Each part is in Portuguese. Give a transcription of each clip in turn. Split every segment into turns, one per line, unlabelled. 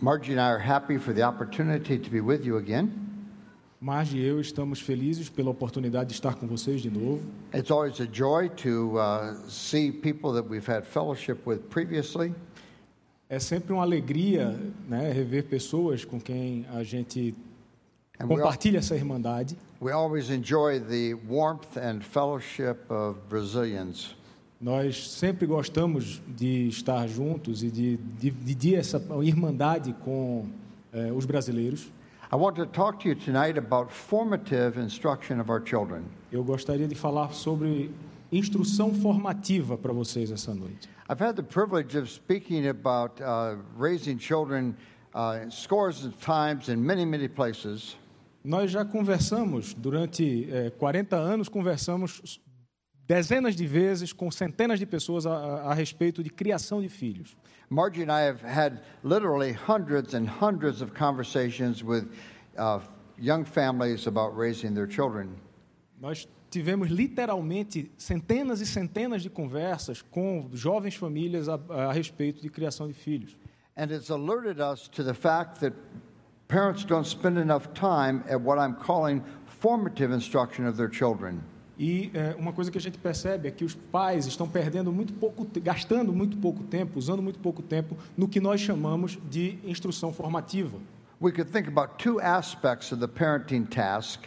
Margie and I are happy for the opportunity to be with you again.
Marge e eu estamos felizes pela oportunidade de estar com vocês de novo.
It's always a joy to uh, see people that we've had fellowship with previously.
É sempre uma alegria né, rever pessoas com quem a gente
And
compartilha essa irmandade.
we always enjoy the warmth and fellowship of Brazilians.
Nós sempre gostamos de estar juntos e de dividir essa irmandade com eh, os brasileiros.
I want to talk to you tonight about formative instruction of our children.
Eu gostaria de falar sobre instrução formativa para vocês essa noite.
I've had the privilege of speaking about uh, raising children uh, scores of times in many, many places.
Nós já conversamos durante eh, 40 anos, conversamos dezenas de vezes com centenas de pessoas a, a- respeito de criação de filhos.
Margie and I have had literally hundreds and hundreds of conversations with uh, young families about raising their children.
Nós tivemos literalmente centenas e centenas de conversas com jovens famílias a, a respeito de criação de filhos.
And it's alerted us to the fact that parents don't spend enough time at what I'm calling formative instruction of their children.
E eh, uma coisa que a gente percebe é que os pais estão perdendo muito pouco, gastando muito pouco tempo, usando muito pouco tempo no que nós chamamos de instrução formativa.
We could think about two aspects of the parenting task.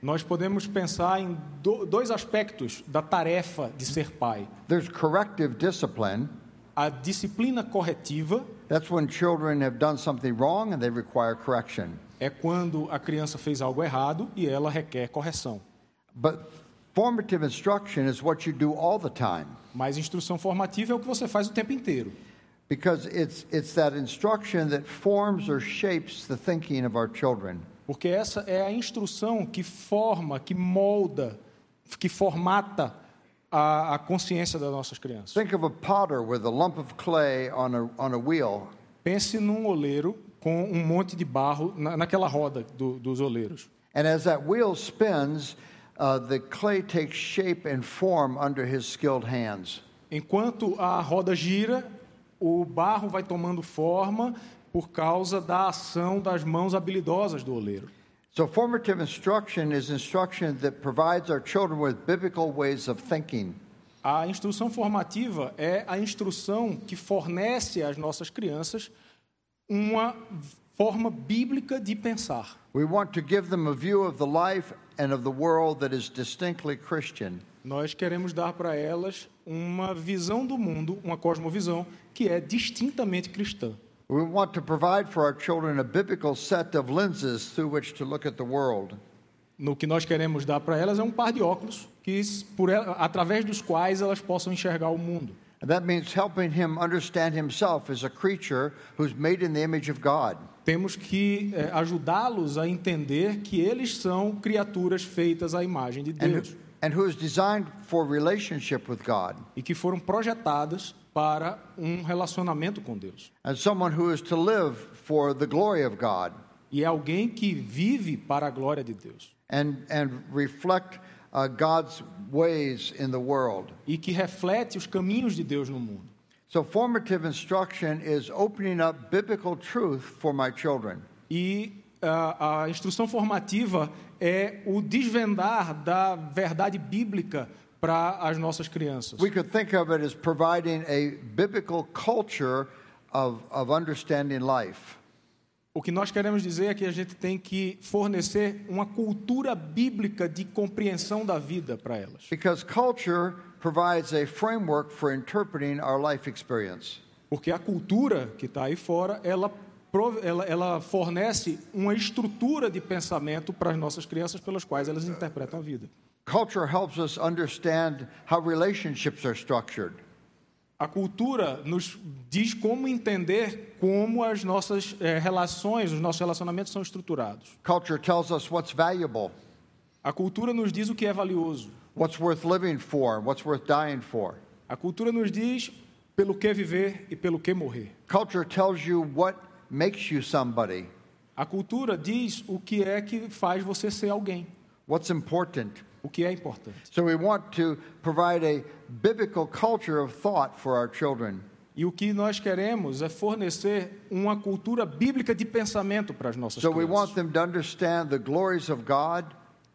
Nós podemos pensar em do- dois aspectos da tarefa de ser pai:
There's corrective discipline.
a disciplina corretiva
That's when children have done something wrong and they require correction.
é quando a criança fez algo errado e ela requer correção.
But formative instruction is what you do all the time
Mas instrução formativa é o que você faz o tempo inteiro.
because it's, it's that instruction that forms or shapes the thinking of our children.
Porque essa é a instrução que forma, que molda, que formata a, a consciência das nossas crianças.
Think of a potter with a lump of clay on a, on a wheel.
Pense num oleiro com um monte de barro na, naquela roda do- dos oleiros.
And as that wheel spins, uh, the clay takes shape and form under his skilled hands.
Enquanto a roda gira, o barro vai tomando forma por causa da ação das mãos habilidosas do oleiro.
So, formative instruction is instruction that provides our children with biblical ways of thinking.
A instrução formativa é a instrução que fornece às nossas crianças uma forma bíblica de pensar.
We want to give them a view of the life and of the world that is distinctly Christian.
Nós queremos dar para elas uma visão do mundo, uma cosmovisão que é distintamente cristã.
We want to provide for our children a biblical set of lenses through which to look at the world.
No que nós queremos dar para elas é um par de óculos que por através dos quais elas possam enxergar o mundo.
And that means helping him understand himself as a creature who's made in the image of God.
Temos que eh, ajudá-los a entender que eles são criaturas feitas à imagem de
and,
Deus
and who is designed for relationship with God,
e que foram projetadas para um relacionamento com Deus.
and someone who is to live for the glory of God
E é alguém que vive para a glória de Deus
and, and reflect uh, God's ways in the world.
e que reflete os caminhos de Deus no mundo.
So, formative instruction is opening up biblical truth for my children.
E ah, a instrução formativa é o desvendar da verdade bíblica para as nossas crianças.
We could think of it as providing a biblical culture of, of understanding life.
O que nós queremos dizer é que a gente tem que fornecer uma cultura bíblica de compreensão da vida para elas.
Because culture provides a framework for interpreting our life experience.
Porque a cultura que está aí fora, ela, ela, ela fornece uma estrutura de pensamento para as nossas crianças pelas quais elas interpretam a vida.
Culture helps us understand how relationships are structured.
A cultura nos diz como entender como as nossas eh, relações, os nossos relacionamentos são estruturados.
Culture tells us what's valuable,
A cultura nos diz o que é valioso.
what's worth living for, what's worth dying for.
A cultura nos diz pelo que viver e pelo que morrer.
Culture tells you what makes you somebody,
A cultura diz o que é que faz você ser alguém,
what's important.
O que é importante.
So we want to provide a biblical culture of thought for our children.
E o que nós queremos é fornecer uma cultura bíblica de pensamento para as nossas
So we want
crianças.
them to understand the glories of God.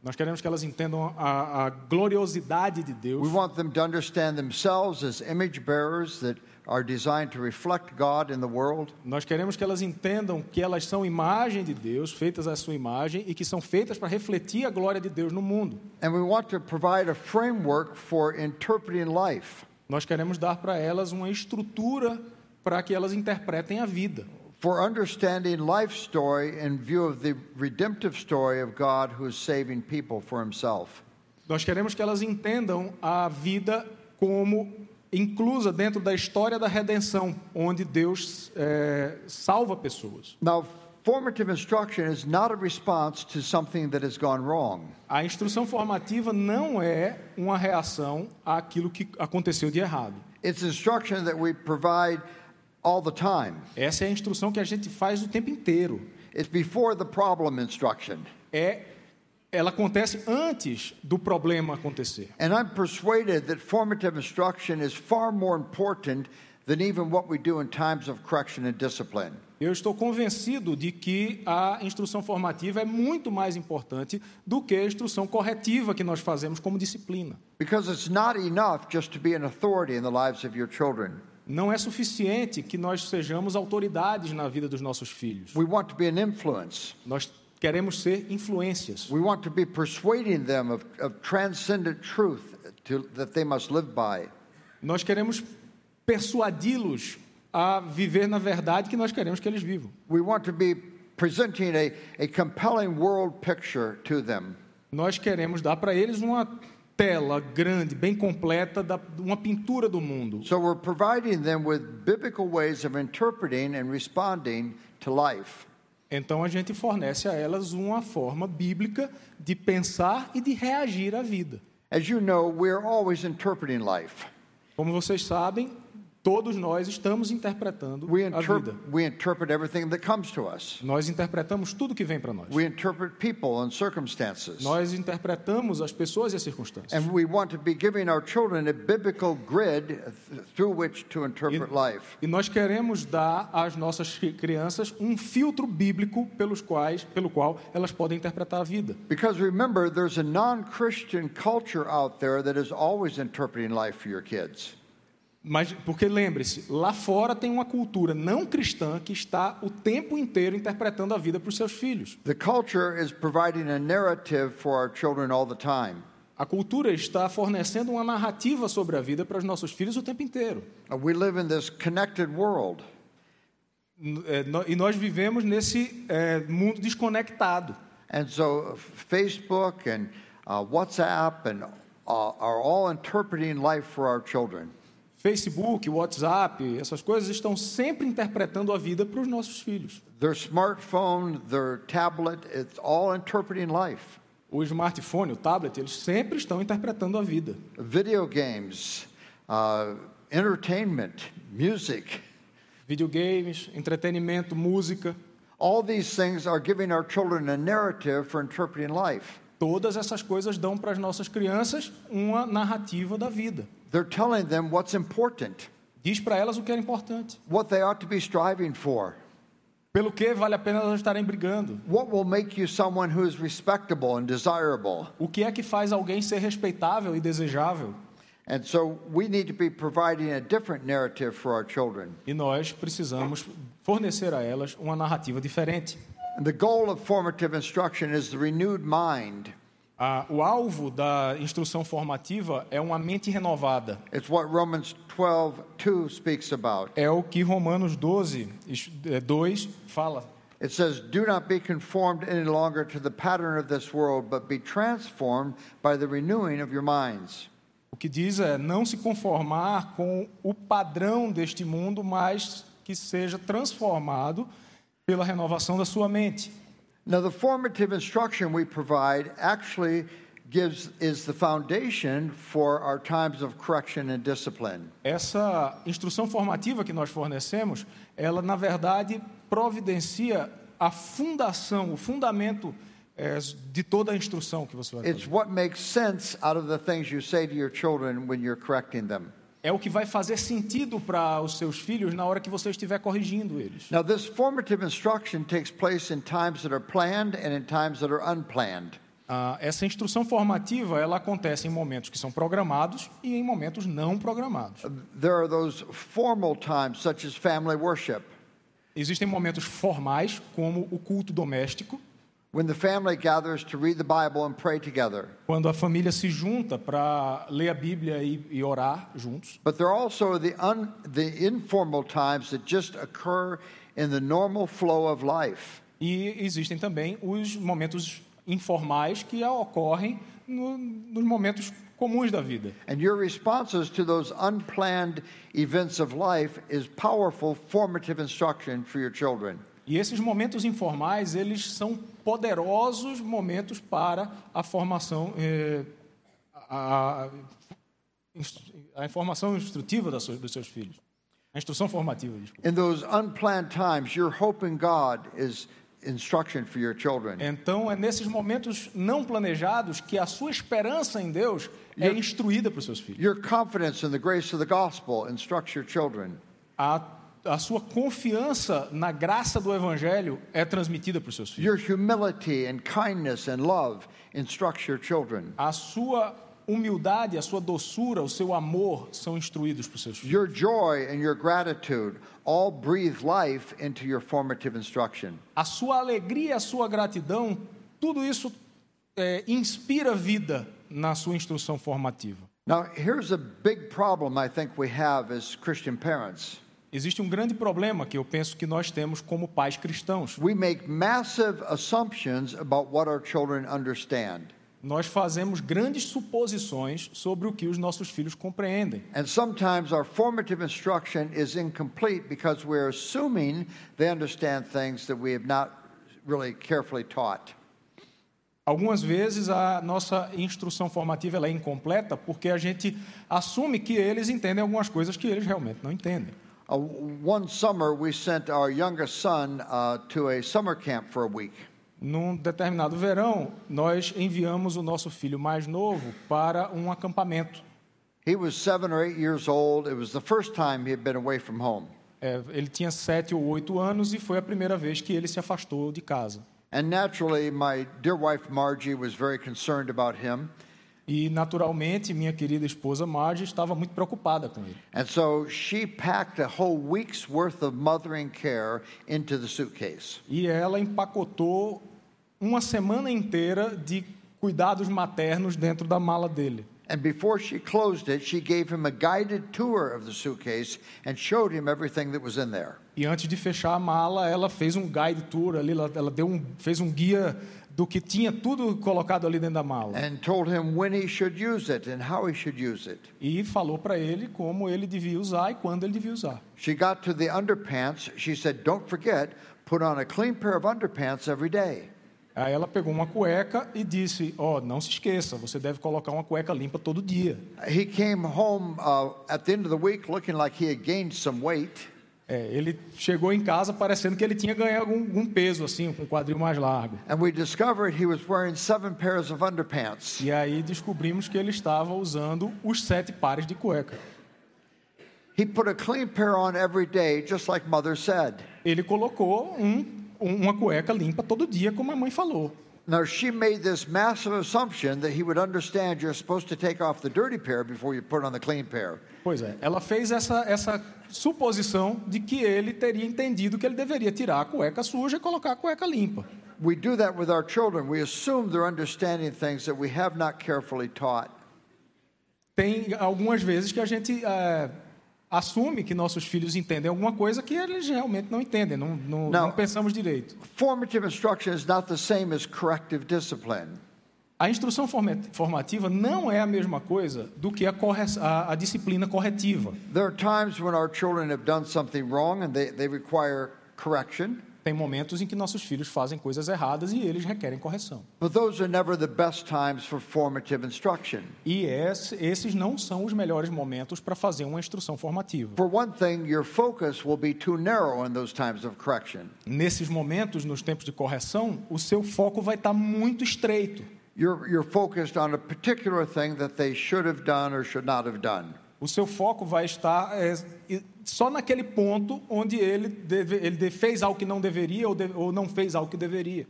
Nós queremos que elas entendam a, a gloriosidade de Deus.
We want them to understand themselves as image bearers that are designed to reflect God in the world.
Nós queremos que elas entendam que elas são imagem de Deus, feitas à sua imagem e que são feitas para refletir a glória de Deus no mundo.
And we want to provide a framework for interpreting life,
Nós queremos dar para elas uma estrutura para que elas interpretem a vida,
for understanding life story in view of the redemptive story of God who is saving people for himself.
Nós queremos que elas entendam a vida como inclusa dentro da história da redenção, onde Deus eh, salva pessoas.
Now, formative instruction is not a response to something that has gone wrong.
A instrução formativa não é uma reação àquilo que aconteceu de errado.
It's instruction that we provide all the time.
Essa é a instrução que a gente faz o tempo inteiro.
It's before the problem instruction.
É, ela acontece antes do problema acontecer.
And I'm persuaded that formative instruction is far more important than even what we do in times of correction and discipline.
Eu estou convencido de que a instrução formativa é muito mais importante do que a instrução corretiva que nós fazemos como disciplina.
Because it's not enough just to be an authority in the lives of your children.
Não é suficiente que nós sejamos autoridades na vida dos nossos filhos.
We want to be an influence.
Nós queremos ser influências.
We want to be persuading them of, of transcendent truth to, that they must live by.
Nós queremos persuadi-los a viver na verdade que nós queremos que eles vivam.
We want to be presenting a, a compelling world picture to them.
Nós queremos dar para eles uma tela grande, bem completa, da, uma pintura do mundo.
So we're providing them with biblical ways of interpreting and responding to life.
Então a gente fornece a elas uma forma bíblica de pensar e de reagir à vida.
As you know, we're always interpreting life.
Como vocês sabem, todos nós estamos interpretando
We,
a vida.
we interpret everything that comes to us.
Nós interpretamos tudo que vem para nós.
We interpret people and circumstances.
Nós interpretamos as pessoas e as circunstâncias.
And we want to be giving our children a biblical grid th- through which to interpret life.
E nós queremos dar às nossas cri- crianças um filtro bíblico pelos quais, pelo qual elas podem interpretar a vida.
Because remember, there's a non Christian culture out there that is always interpreting life for your kids.
Mas porque lembre-se, lá fora tem uma cultura não cristã que está o tempo inteiro interpretando a vida para os seus filhos.
The culture is providing a narrative for our children all the time.
A cultura está fornecendo uma narrativa sobre a vida para os nossos filhos o tempo inteiro.
Uh, We live in this connected world.
N- no- E nós vivemos nesse é, mundo desconectado.
And so, Facebook and uh, WhatsApp and uh, are all interpreting life for our children.
Facebook, WhatsApp, essas coisas estão sempre interpretando a vida para os nossos filhos.
Their smartphone, their tablet, it's all interpreting life.
O smartphone, o tablet, eles sempre estão interpretando a vida.
Video games, uh, entertainment, music,
Videogames, entretenimento, música,
all these things are giving our children a narrative for interpreting life.
Todas essas coisas dão para as nossas crianças uma narrativa da vida.
They're telling them what's important,
Diz para elas o que é importante.
what they ought to be striving for,
Pelo que vale a pena elas estarem brigando.
what will make you someone who is respectable and desirable.
O que é que faz alguém ser respeitável e desejável?
And so we need to be providing a different narrative for our children.
E nós precisamos fornecer a elas uma narrativa diferente.
And the goal of formative instruction is the renewed mind.
Ah, o alvo da instrução formativa é uma mente renovada.
It's what Romans 12, 2 speaks about.
É o que Romanos 12, is- é, 2 fala.
It says, Do not be conformed any longer to the pattern of this world, but be transformed by the renewing of your minds.
O que diz é não se conformar com o padrão deste mundo, mas que seja transformado pela renovação da sua mente.
Now, the formative instruction we provide actually gives is the foundation for our times of correction and discipline.
Essa instrução formativa que nós fornecemos, ela na verdade providencia a fundação, o fundamento eh, de toda a instrução que você vai
It's
fazer.
what makes sense out of the things you say to your children when you're correcting them.
É o que vai fazer sentido para os seus filhos na hora que você estiver corrigindo eles.
Now, this formative instruction takes place in times that are planned and in times that are unplanned.
Ah, essa instrução formativa ela acontece em momentos que são programados e em momentos não programados.
There are those formal times, such as family worship,
Existem momentos formais, como o culto doméstico,
when the family gathers to read the Bible and pray together.
quando a família se junta para ler a Bíblia e, e orar juntos.
But there are also the, un, the informal times that just occur in the normal flow of life.
E existem também os momentos informais que ocorrem no- nos momentos comuns da vida.
And your responses to those unplanned events of life is powerful formative instruction for your children.
E esses momentos informais, eles são poderosos momentos para a formação, eh, a, a- informação instrutiva das suas- dos seus filhos. A instrução formativa, desculpa.
In those unplanned times, your hope in God is instruction for your children.
Então, é nesses momentos não planejados que a sua esperança em Deus é instruída para os seus filhos.
Your confidence in the grace of the gospel instructs your children.
A, a sua confiança na graça do Evangelho é transmitida para os seus filhos.
Your humility and kindness and love instructs your children.
A sua humildade, a sua doçura, o seu amor são instruídos para os seus filhos.
Your joy and your gratitude all breathe life into your formative instruction.
A sua alegria, a sua gratidão, tudo isso é, inspira vida na sua instrução formativa.
Now, here's a big problem I think we have as Christian parents.
Existe um grande problema que eu penso que nós temos como pais cristãos.
We make massive assumptions about what our children understand.
Nós fazemos grandes suposições sobre o que os nossos filhos compreendem.
And sometimes our formative instruction is incomplete because we're assuming they understand things that we have not really carefully taught.
Algumas vezes a nossa instrução formativa ela é incompleta porque a gente assume que eles entendem algumas coisas que eles realmente não entendem.
Uh, one summer, we sent our youngest son uh, to a summer camp for a week.
Num determinado verão, nós enviamos o nosso filho mais novo para um acampamento.
He was seven or eight years old. It was the first time he had been away from home.
É, ele tinha sete ou oito anos e foi a primeira vez que ele se afastou de casa.
And naturally, my dear wife Margie was very concerned about him.
E, naturalmente, minha querida esposa Marge estava muito preocupada com ele.
And so she packed a whole week's worth of mothering care into the suitcase.
E ela empacotou uma semana inteira de cuidados maternos dentro da mala dele.
And before she closed it, she gave him a guided tour of the suitcase and showed him everything that was in there.
E antes de fechar a mala, ela fez um guide tour ali, ela, ela deu um, fez um guia do que tinha tudo colocado ali dentro da mala.
And told him when he should use it and how he should use it.
E falou para ele como ele devia usar e quando ele devia usar.
She got to the underpants. She said, Don't forget, put on a clean pair of underpants every day.
Aí ela pegou uma cueca e disse: Ó, não se esqueça, você deve colocar uma cueca limpa todo dia.
He came home uh, at the end of the week looking like he had gained some weight.
É, ele chegou em casa parecendo que ele tinha ganhado algum, algum peso, assim, com o quadril mais largo.
And we discovered he was wearing seven pairs of underpants.
E aí descobrimos que ele estava usando os sete pares de cueca.
He put a clean pair on every day, just like mother said.
Ele colocou um, um- uma cueca limpa todo dia, como a mãe falou.
Now, she made this massive assumption that he would understand you're supposed to take off the dirty pair before you put on the clean pair.
Pois é, ela fez essa, essa suposição de que ele teria entendido que ele deveria tirar a cueca suja e colocar a cueca limpa.
We do that with our children. We assume they're understanding things that we have not carefully taught.
Tem algumas vezes que a gente é, assume que nossos filhos entendem alguma coisa que eles realmente não entendem, não, não,
Não.
não pensamos direito.
Formative instruction is not the same as corrective discipline.
A instrução forma- formativa não é a mesma coisa do que a, corre- a- a disciplina corretiva.
There are times when our children have done something wrong and they, they require correction,
Tem momentos em que nossos filhos fazem coisas erradas e eles requerem correção.
but those are never the best times for formative instruction.
E esse- esses não são os melhores momentos para fazer uma instrução formativa. Nesses momentos, nos tempos de correção, o seu foco vai estar muito estreito.
You're, you're focused on a particular thing that they should have done or should not have done.
O seu foco vai estar é, só naquele ponto onde ele, deve, ele fez algo que não deveria ou, de- ou não fez algo que deveria.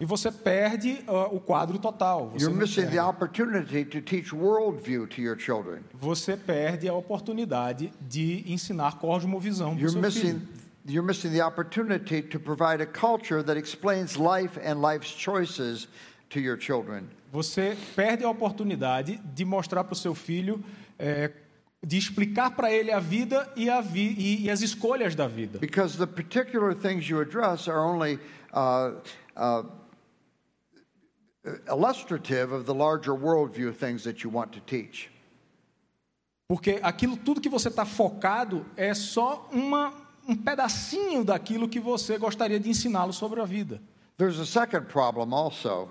E você perde ah, o quadro total. Você, perde. Você perde a oportunidade de ensinar cosmovisão para seu filho.
missing, you're missing the opportunity to provide a culture that explains life and life's choices to your children.
Você perde a oportunidade de mostrar para o seu filho, é, de explicar para ele a vida e, a vi e, e as escolhas da vida.
Because the particular things you address are only uh, uh, illustrative of the larger worldview things that you want to teach.
Porque aquilo tudo que você está focado é só uma, um pedacinho daquilo que você gostaria de ensiná-lo sobre a vida.
There's a second problem also.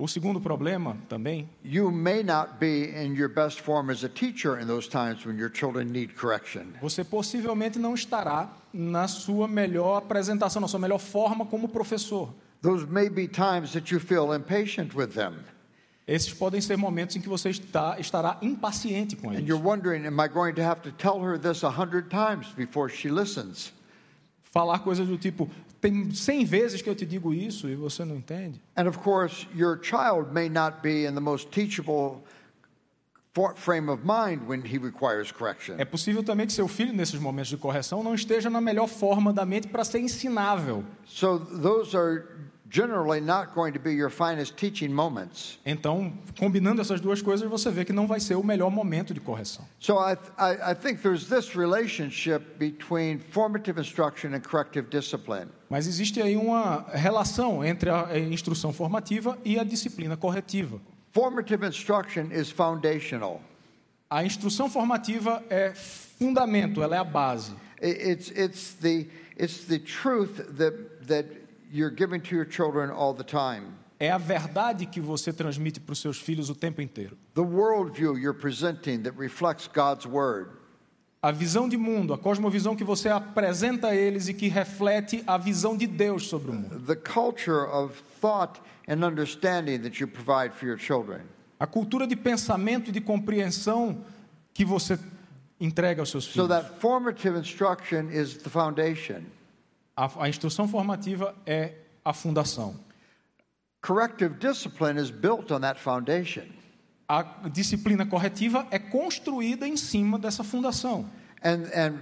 O segundo problema também
You may not be in your best form as a teacher in those times when your children need correction.
Você possivelmente não estará na sua melhor apresentação, na sua melhor forma como professor.
Those may be times that you feel impatient with them.
Esses podem ser momentos em que você está, estará impaciente com
And
eles.
you're wondering, am I going to have to tell her this a hundred times before she listens?
Falar coisas do tipo, tem 100 vezes que eu te digo isso e você não entende.
And of course, your child may not be in the most teachable frame of mind when he requires correction.
É possível também que seu filho, nesses momentos de correção, não esteja na melhor forma da mente para ser ensinável.
So those are generally not going to be your finest teaching moments.
Então, combinando essas duas coisas, você vê que não vai ser o melhor momento de correção.
So I, I, I think there's this relationship between formative instruction and corrective discipline.
Mas existe aí uma relação entre a instrução formativa e a disciplina corretiva.
Formative instruction is foundational.
A instrução formativa é fundamento, ela é a base.
It's, it's, the, it's the truth that, that you're giving to your children all the time.
É a verdade que você transmite para os seus filhos o tempo inteiro.
The worldview you're presenting that reflects God's word.
A visão de mundo, a cosmovisão que você apresenta a eles e que reflete a visão de Deus sobre o mundo.
The culture of thought and understanding that you provide for your children.
A cultura de pensamento e de compreensão que você entrega aos seus
So
filhos.
that formative instruction is the foundation.
A, a instrução formativa é a fundação.
Corrective discipline is built on that foundation.
A disciplina corretiva é construída em cima dessa fundação.
And, and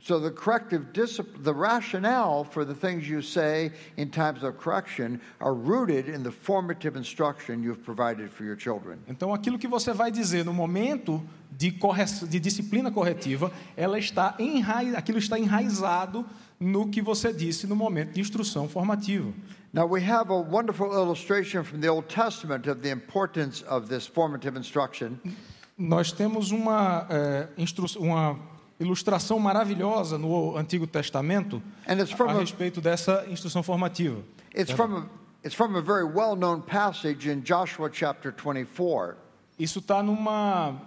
so the corrective discipline, the rationale for the things you say in times of correction are rooted in the formative instruction you've provided for your children.
Então, aquilo que você vai dizer no momento de, corre... de disciplina corretiva, ela está enraiz... aquilo está enraizado no que você disse no momento de instrução formativa.
Now, we have a wonderful illustration from the Old Testament of the importance of this formative instruction.
Nós temos uma, instru... uma ilustração maravilhosa no Antigo Testamento
And it's from
a
a,
respeito dessa instrução formativa.
it's from a, it's from a very well known passage in Joshua chapter 24.
Isso está numa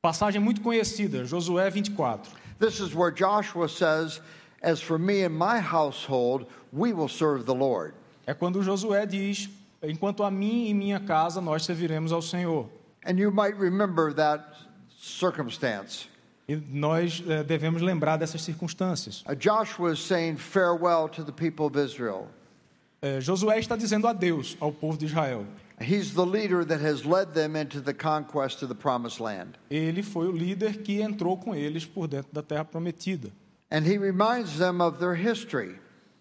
passagem muito conhecida, Josué 24.
This is where Joshua says, As for me and my household, we will serve the Lord.
É quando Josué diz: Enquanto a mim e minha casa nós serviremos ao Senhor.
And you might remember that circumstance.
E nós eh, devemos lembrar dessas circunstâncias.
Uh, Joshua is saying farewell to the people of Israel.
Eh, Josué está dizendo adeus ao povo de Israel.
He's the leader that has led them into the conquest of the promised land.
Ele foi o líder que entrou com eles por dentro da terra prometida.
And he reminds them of their history.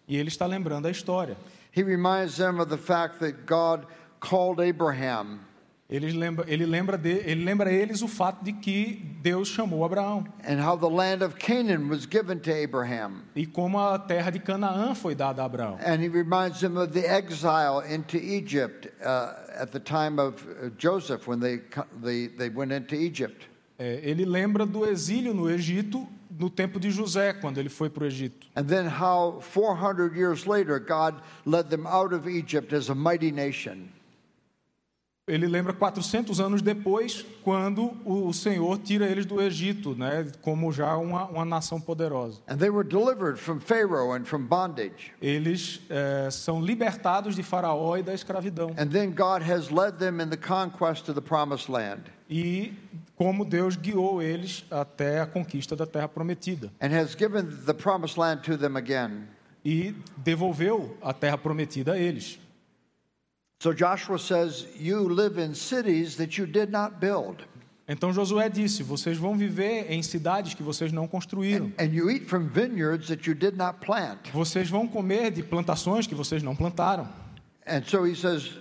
E ele está lembrando a história.
He reminds them of the fact that God called Abraham
Ele lembra, ele lembra, de, ele lembra eles o fato de que Deus chamou Abraão
and how the land of Canaan was given to Abraham.
e como a terra de Canaã foi dada a Abraão.
And he reminds them of the exile into Egypt at the time of Joseph when they, co- they, they went into Egypt.
Ele lembra do exílio no Egito no tempo de José, quando ele foi para o Egito.
And then how 400 years later God led them out of Egypt as a mighty nation.
Ele lembra 400 anos depois, quando o Senhor tira eles do Egito, né, como já uma, uma nação poderosa.
And they were delivered from Pharaoh and from bondage.
Eles eh, são libertados de Faraó e da escravidão.
And then God has led them in the conquest of the promised land
E como Deus guiou eles até a conquista da terra prometida.
and has given the promised land to them again.
E devolveu a terra prometida a eles.
So Joshua says, You live in cities that you did not build,
Então Josué disse: Vocês vão viver em cidades que vocês não construíram.
and you eat from vineyards that you did not plant.
Vocês vão comer de plantações que vocês não plantaram.
And so says,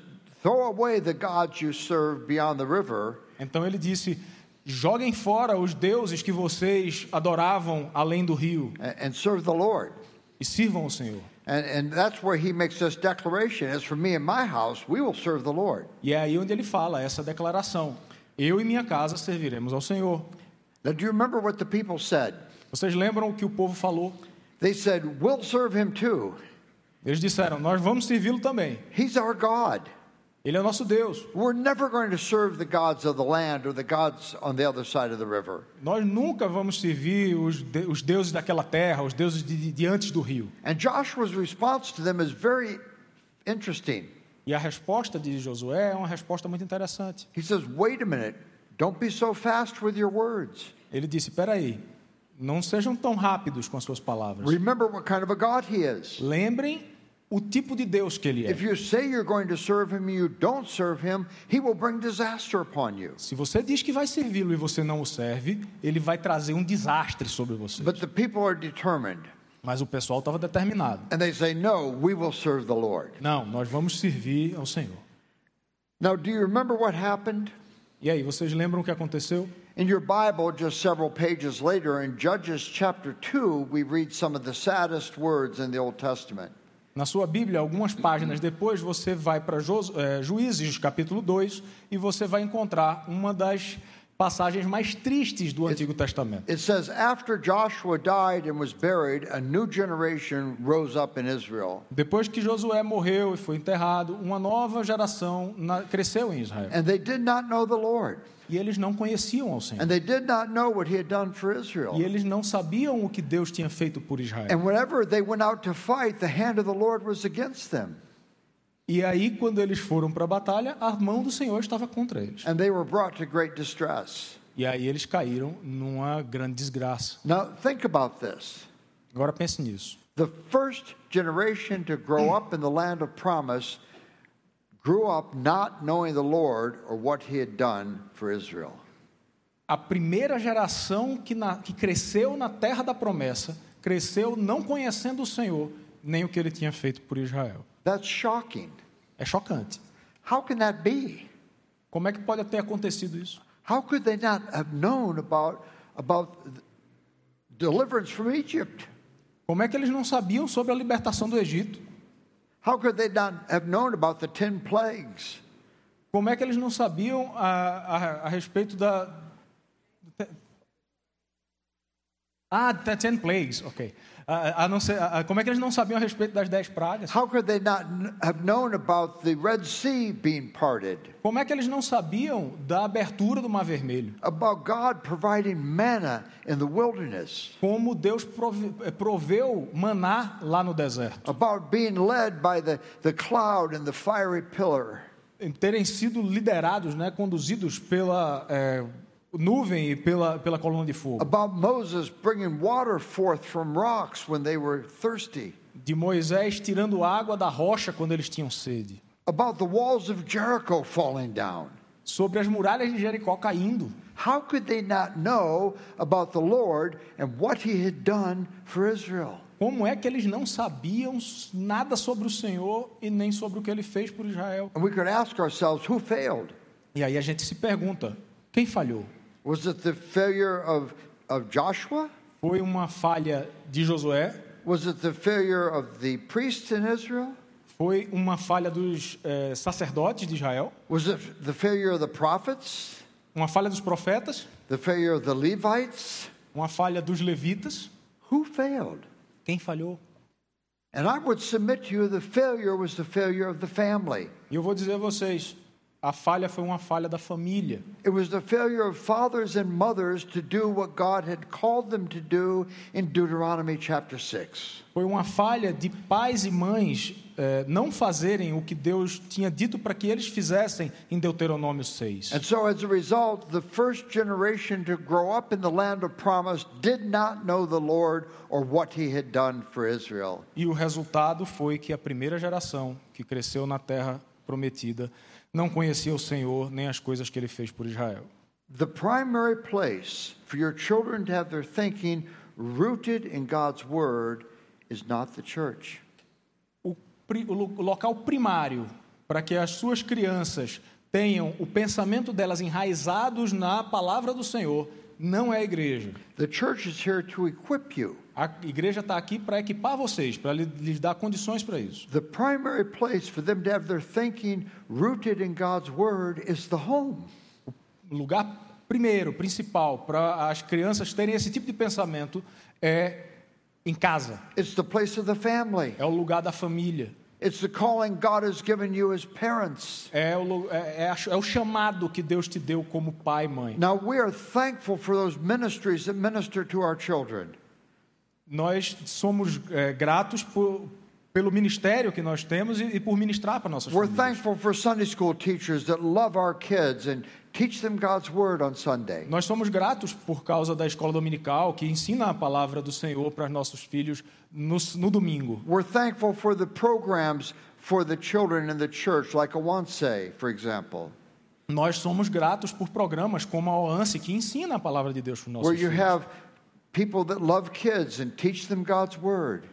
Então ele disse: Joguem fora os deuses que vocês adoravam além do rio
and, and serve the Lord.
E sirvam o Senhor.
And, and that's where he makes this declaration As for me and my house, we will serve the Lord.
E é aí onde ele fala essa declaração: Eu e minha casa serviremos ao Senhor.
Now, do you remember what the people said?
Vocês lembram o que o povo falou?
They said, We'll serve him too.
Eles disseram: Nós vamos servi-lo também.
He's our God.
Ele é nosso Deus.
We're never going to serve the gods of the land or the gods on the other side of the river.
Nós nunca vamos servir os, de- os deuses daquela terra, os deuses de, de- de antes do rio.
And Joshua's response to them is very interesting.
E a resposta de Josué é uma resposta muito interessante.
He says, Wait a minute, don't be so fast with your words.
Ele disse: Espera aí, não sejam tão rápidos com as suas palavras.
Remember what kind of a God he is.
Lembrem o tipo de Deus que ele é. Se você diz que vai servi-lo e você não o serve, ele vai trazer um desastre sobre você. Mas o pessoal estava determinado.
Say.
Não, nós vamos servir ao Senhor.
Now, do you remember what happened?
E aí, vocês lembram o que aconteceu?
In your Bible, just several pages later, in Judges chapter 2, we read some of the saddest words in the Old Testament.
Na sua Bíblia, algumas páginas depois, você vai para eh, Juízes, capítulo 2, e você vai encontrar uma das passagens mais tristes do Antigo Testamento.
It says, After Joshua died and was buried, a new generation rose up in Israel.
Depois que Josué morreu e foi enterrado, uma nova geração cresceu em Israel.
And they did not know the Lord.
E eles não conheciam ao Senhor. E eles não sabiam o que Deus tinha feito por Israel.
And whenever they went out to fight, the hand of the Lord was against them.
E aí, quando eles foram para a batalha, a mão do Senhor estava contra eles.
And they were brought to great distress.
E aí eles caíram numa grande desgraça.
Now, think about this.
Agora pense nisso.
The first generation to grow up in the land of promise grew up not knowing the Lord or what he had done for Israel.
A primeira geração que, na- que cresceu na terra da promessa, cresceu não conhecendo o Senhor, nem o que ele tinha feito por Israel.
That's shocking.
É chocante.
How can that be?
Como é que pode ter acontecido isso?
How could they not have known about, about deliverance from Egypt?
Como é que eles não sabiam sobre a libertação do Egito?
How could they not have known about the ten plagues?
Como é que eles não sabiam a, a, a respeito da. Ah, the ten plagues, ok. A, a não ser, a- como é que eles não sabiam a respeito das dez pragas?
How could they not have known about the Red Sea being parted?
Como é que eles não sabiam da abertura do Mar Vermelho?
About God providing manna in the wilderness?
Como Deus prove- eh, proveu maná lá no deserto?
About being led by the, the cloud and the fiery pillar?
Em Terem sido liderados, né, conduzidos pela eh, nuvem e pela, pela coluna de fogo.
About Moses bringing water forth from rocks when they were thirsty?
De Moisés tirando água da rocha quando eles tinham sede.
About the walls of Jericho falling down?
Sobre as muralhas de Jericó caindo.
How could they not know about the Lord and what he had done for Israel?
Como é que eles não sabiam nada sobre o Senhor e nem sobre o que ele fez por Israel?
And we could ask ourselves who failed?
E aí a gente se pergunta: quem falhou?
Was it the failure of, of Joshua?
Foi uma falha de Josué?
Was it the failure of the priests in Israel?
Foi uma falha dos eh, sacerdotes de Israel?
Was it the failure of the prophets?
Uma falha dos profetas?
The failure of the Levites?
Uma falha dos levitas?
Who failed?
Quem falhou?
And I would submit to you the failure was the failure of the family.
E eu vou dizer a vocês: a falha foi uma falha da família.
It was the failure of fathers and mothers to do what God had called them to do in Deuteronomy chapter 6.
Foi uma falha de pais e mães eh, não fazerem o que Deus tinha dito para que eles fizessem em Deuteronômio 6.
And so, as a result, the first generation to grow up in the land of promise did not know the Lord or what he had done for Israel.
E o resultado foi que a primeira geração que cresceu na terra prometida não conhecia o Senhor nem as coisas que ele fez por Israel.
The primary place for your children to have their thinking rooted in God's word is not the church.
O, o local primário para que as suas crianças tenham o pensamento delas enraizados na palavra do Senhor não é a igreja.
The church is here to equip you.
A igreja está aqui para equipar vocês, para lhe- lhes dar condições para isso.
The primary place for them to have their thinking rooted in God's word is the home.
O lugar primeiro, principal, para as crianças terem esse tipo de pensamento é em casa.
It's the place of the family.
É o lugar da família.
It's the calling God has given you as parents.
É o, é, é é o chamado que Deus te deu como pai e mãe.
Now, we are thankful for those ministries that minister to our children.
Nós somos é, gratos por- pelo ministério que nós temos e, por ministrar para nossas
We're
famílias.
thankful for Sunday school teachers that love our kids and teach them God's word on Sunday.
Nós somos gratos por causa da escola dominical que ensina a palavra do Senhor para nossos filhos no, no domingo.
We're thankful for the programs for the children in the church, like a Once, for example,
Nós somos gratos por programas como a OANSE que ensina a palavra de Deus para os nossos
where you
filhos.
have people that love kids and teach them God's word.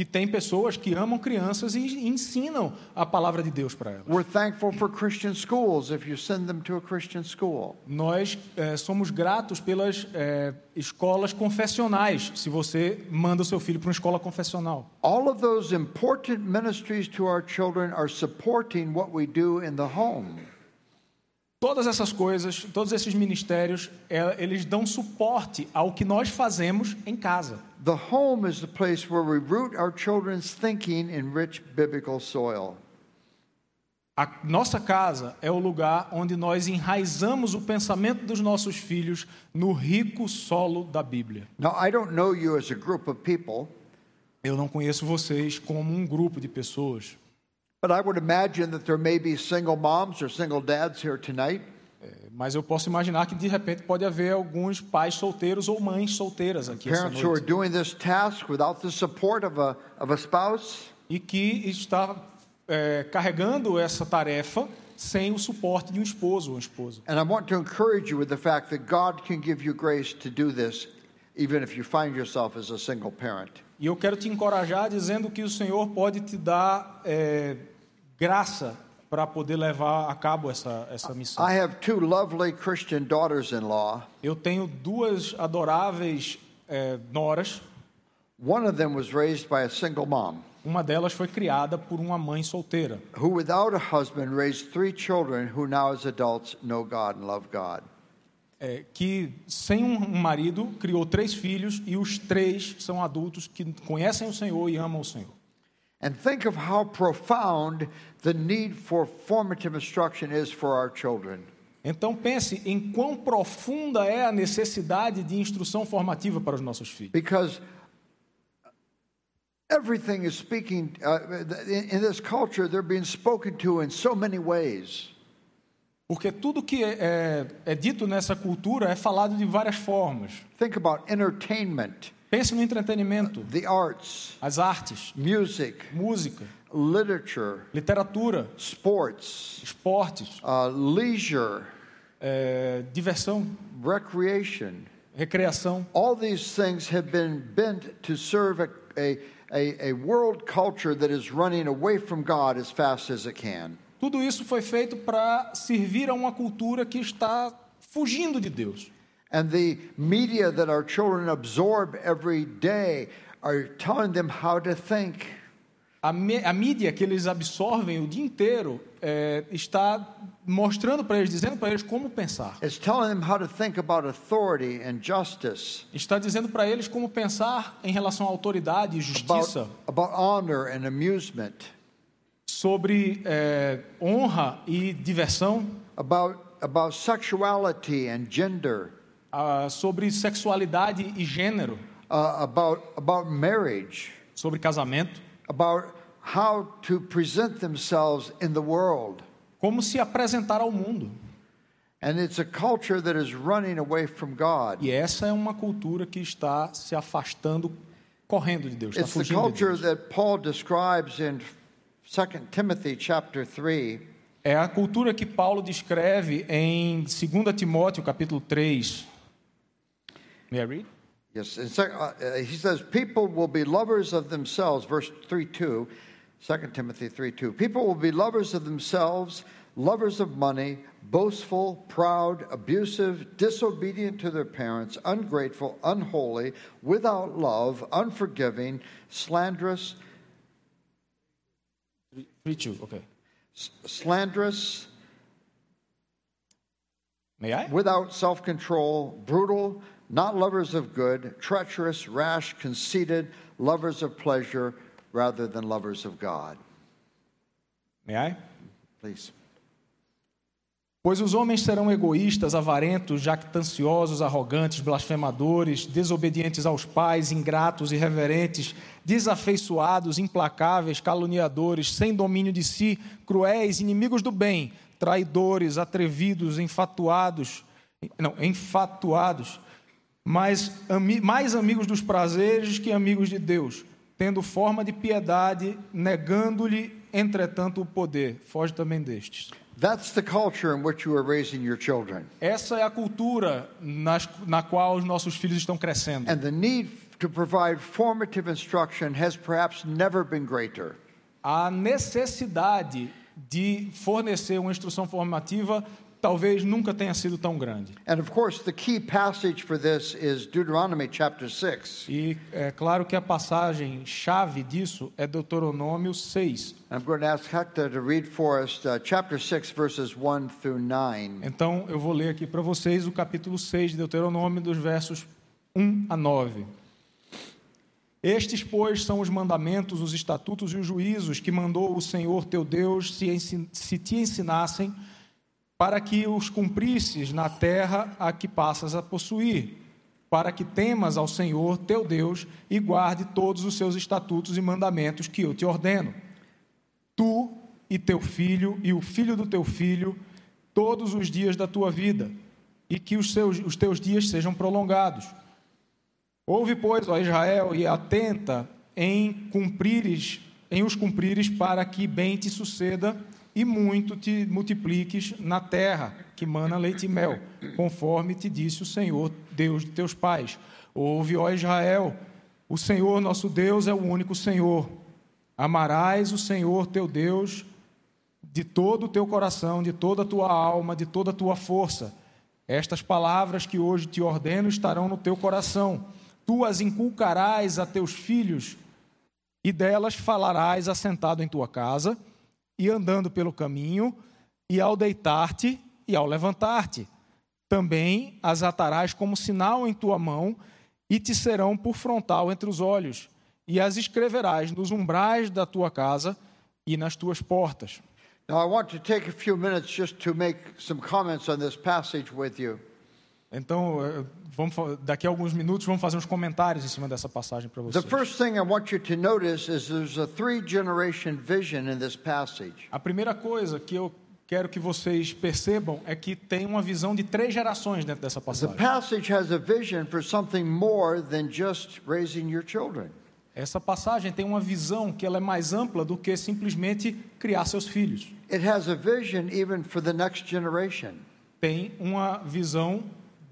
Que tem pessoas que amam crianças e ensinam a palavra de Deus para elas.
We're thankful for Christian schools if you send them to a Christian school.
Nós eh, somos gratos pelas eh, escolas confessionais, se você manda o seu filho para uma escola confessional.
All of those important ministries to our children are supporting what we do in the home.
Todas essas coisas, todos esses ministérios, eh, eles dão suporte ao que nós fazemos em casa.
The home is the place where we root our children's thinking in rich biblical soil.
A nossa casa é o lugar onde nós enraizamos o pensamento dos nossos filhos no rico solo da Bíblia.
Now, I don't know you as a group of people,
Eu não conheço vocês como um grupo de pessoas,
but I would imagine that there may be single moms or single dads here tonight.
mas eu posso imaginar que de repente pode haver alguns pais solteiros ou mães solteiras aqui
Parents who are doing this task without the support of a, of a spouse.
E que está é, carregando essa tarefa sem o suporte de um esposo ou uma esposa.
And I want to encourage you with the fact that God can give you grace to do this, even if you find yourself as a single parent.
E eu quero te encorajar dizendo que o Senhor pode te dar é, graça para poder levar a cabo essa, essa missão.
I have two lovely Christian daughters in law.
Eu tenho duas adoráveis é, noras.
One of them was raised by a single mom
Uma delas foi criada por uma mãe solteira,
who, without a husband, raised three children who now, as adults, know God and love God.
é, que sem um marido criou três filhos e os três são adultos que conhecem o Senhor e amam o Senhor.
And think of how profound the need for formative instruction is for our children.
Então pense em quão profunda é a necessidade de instrução formativa para os nossos filhos.
Because everything is speaking, uh, in, this culture, they're being spoken to in so many ways.
Porque tudo que é, é, é dito nessa cultura é falado de várias formas.
Think about entertainment,
Pense no entretenimento,
the arts,
as artes,
music,
música,
literature,
literatura,
sports,
esportes,
uh, leisure,
é, diversão,
recreation.
recreação.
All these things have been bent to serve a, a, a, a world culture that is running away from God as fast as it can.
Tudo isso foi feito para servir a uma cultura que está fugindo de Deus.
And the media that our children absorb every day are telling them how to think.
A, me- a mídia que eles absorvem o dia inteiro é, está mostrando para eles, dizendo para eles como pensar.
It's telling them how to think about authority and justice,
Está dizendo para eles como pensar em relação à autoridade e
about,
justiça,
about honor and amusement.
sobre é, honra e diversão,
about, about sexuality and gender,
ah, sobre sexualidade e gênero,
uh, about, about marriage,
sobre casamento,
about how to present themselves in the world.
como se apresentar ao mundo.
And it's a culture that is running away from God.
E essa é uma cultura que está se afastando, correndo de Deus, está
It's the
fugindo de
culture
Deus.
that Paul describes in 2 Timothy chapter 3.
É a cultura que Paulo descreve em 2 Timóteo, capítulo 3. May I read?
Yes, sec- uh, uh, he says, People will be lovers of themselves, verse 3 2, 2 Timothy 3 2. People will be lovers of themselves, lovers of money, boastful, proud, abusive, disobedient to their parents, ungrateful, unholy, without love, unforgiving, slanderous,
3, 2, ok.
s- slanderous,
May I?
without self control, brutal, not lovers of good, treacherous, rash, conceited, lovers of pleasure rather than lovers of God.
May I?
Please.
Pois os homens serão egoístas, avarentos, jactanciosos, arrogantes, blasfemadores, desobedientes aos pais, ingratos, irreverentes, desafeiçoados, implacáveis, caluniadores, sem domínio de si, cruéis, inimigos do bem, traidores, atrevidos, enfatuados, não, enfatuados, mais, ami- mais amigos dos prazeres que amigos de Deus, tendo forma de piedade, negando-lhe, entretanto, o poder. Foge também destes. Essa é a cultura nas, na qual os nossos filhos estão crescendo.
And the need to provide formative instruction has perhaps never been greater.
A necessidade de fornecer uma instrução formativa talvez nunca tenha sido tão grande.
And of course, the key passage for this is Deuteronomy chapter 6.
E é claro que a passagem chave disso é Deuteronômio 6.
I'm going to ask Hector to read for us uh, chapter 6, verses 1 through 9.
Então eu vou ler aqui para vocês o capítulo 6 de Deuteronômio, dos versos 1 a 9. Estes, pois, são os mandamentos, os estatutos e os juízos que mandou o Senhor teu Deus se, se te ensinassem, para que os cumprisses na terra a que passas a possuir, para que temas ao Senhor teu Deus e guarde todos os seus estatutos e mandamentos que eu te ordeno tu e teu filho e o filho do teu filho todos os dias da tua vida, e que os, seus, os teus dias sejam prolongados. Ouve, pois, ó Israel, e atenta em cumprires, em os cumprires, para que bem te suceda e muito te multipliques na terra que mana leite e mel, conforme te disse o Senhor, Deus de teus pais. Ouve, ó Israel, o Senhor nosso Deus é o único Senhor. Amarás o Senhor teu Deus de todo o teu coração, de toda a tua alma, de toda a tua força. Estas palavras que hoje te ordeno estarão no teu coração. Tu as inculcarás a teus filhos, e delas falarás assentado em tua casa, e andando pelo caminho, e ao deitar-te e ao levantar-te. Também as atarás como sinal em tua mão, e te serão por frontal entre os olhos, e as escreverás nos umbrais da tua casa e nas tuas portas.
Now, I want to take a few minutes just to make some comments on this passage with you.
Então, eh, vamos, daqui a alguns minutos, vamos fazer uns comentários em cima dessa passagem para
The
vocês.
first thing I want you to notice is there's a three generation vision in this passage.
A primeira coisa que eu quero que vocês percebam é que tem uma visão de três gerações dentro dessa
The
passagem.
passage has a vision for something more than just raising your children.
Essa passagem tem uma visão que ela é mais ampla do que simplesmente criar seus filhos.
It has a vision even for the next generation.
Tem uma visão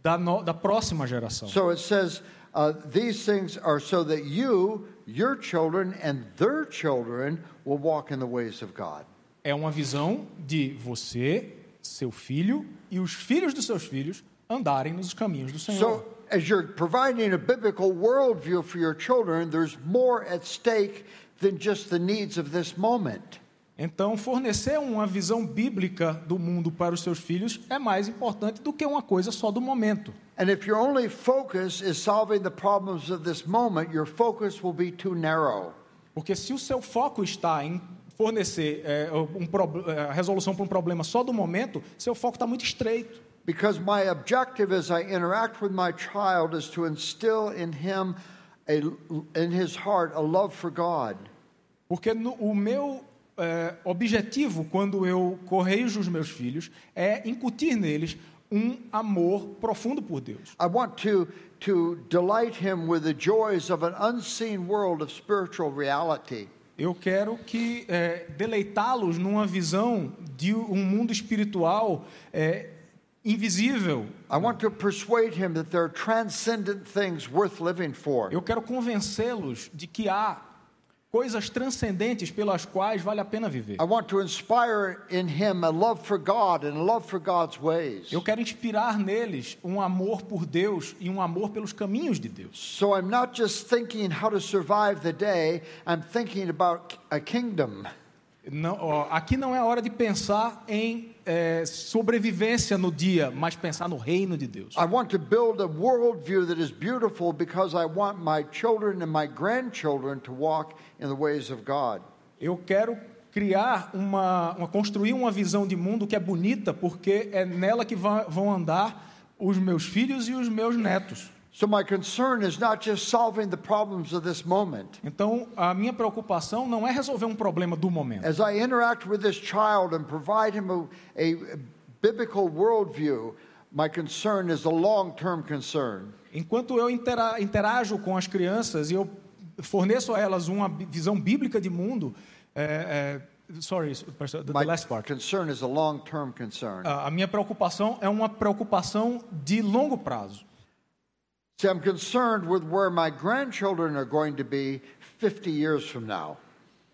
da, no- da próxima geração.
So it says, uh, These things are so that you, your children, and their children will walk in the ways of God.
É uma visão de você, seu filho e os filhos dos seus filhos andarem nos caminhos do Senhor.
So, as you're providing a biblical worldview for your children, there's more at stake than just the needs of this moment.
Então, fornecer uma visão bíblica do mundo para os seus filhos é mais importante do que uma coisa só do momento.
And if your only focus is solving the problems of this moment, your focus will be too narrow.
Porque se o seu foco está em fornecer é, um prob- é, a resolução para um problema só do momento, seu foco está muito estreito.
Because my objective as I interact with my child is to instill in him a, in his heart a love for God.
Porque no- o meu é, objetivo, quando eu correjo os meus filhos, é incutir neles um amor profundo por Deus.
I want to, to delight him with the joys of an unseen world of spiritual reality.
Eu quero que é, deleitá-los numa visão de um mundo espiritual é, invisível.
I want to persuade him that there are transcendent things worth living for.
Eu quero convencê-los de que há coisas transcendentes pelas quais vale a pena viver.
I want to inspire in him a love for God and a love for God's ways.
Eu quero inspirar neles um amor por Deus e um amor pelos caminhos de Deus.
So I'm not just thinking how to survive the day, I'm thinking about a kingdom.
Não, ó, aqui não é hora de pensar em é, sobrevivência no dia, mas pensar no reino de Deus.
I want to build a worldview that is beautiful because I want my children and my grandchildren to walk in the ways of God.
Eu quero criar uma, uma construir uma visão de mundo que é bonita, porque é nela que va- vão andar os meus filhos e os meus netos.
So my concern is not just solving the problems of this moment.
Então, a minha preocupação não é resolver um problema do momento.
As I interact with this child and provide him a, a biblical worldview, my concern is a long term concern.
Enquanto eu intera- interajo com as crianças e eu forneço a elas uma visão bíblica de mundo, é, é, sorry, the,
My
last part.
concern is a long term concern.
A minha preocupação é uma preocupação de longo prazo.
See, I'm concerned with where my grandchildren are going to be 50 years from now.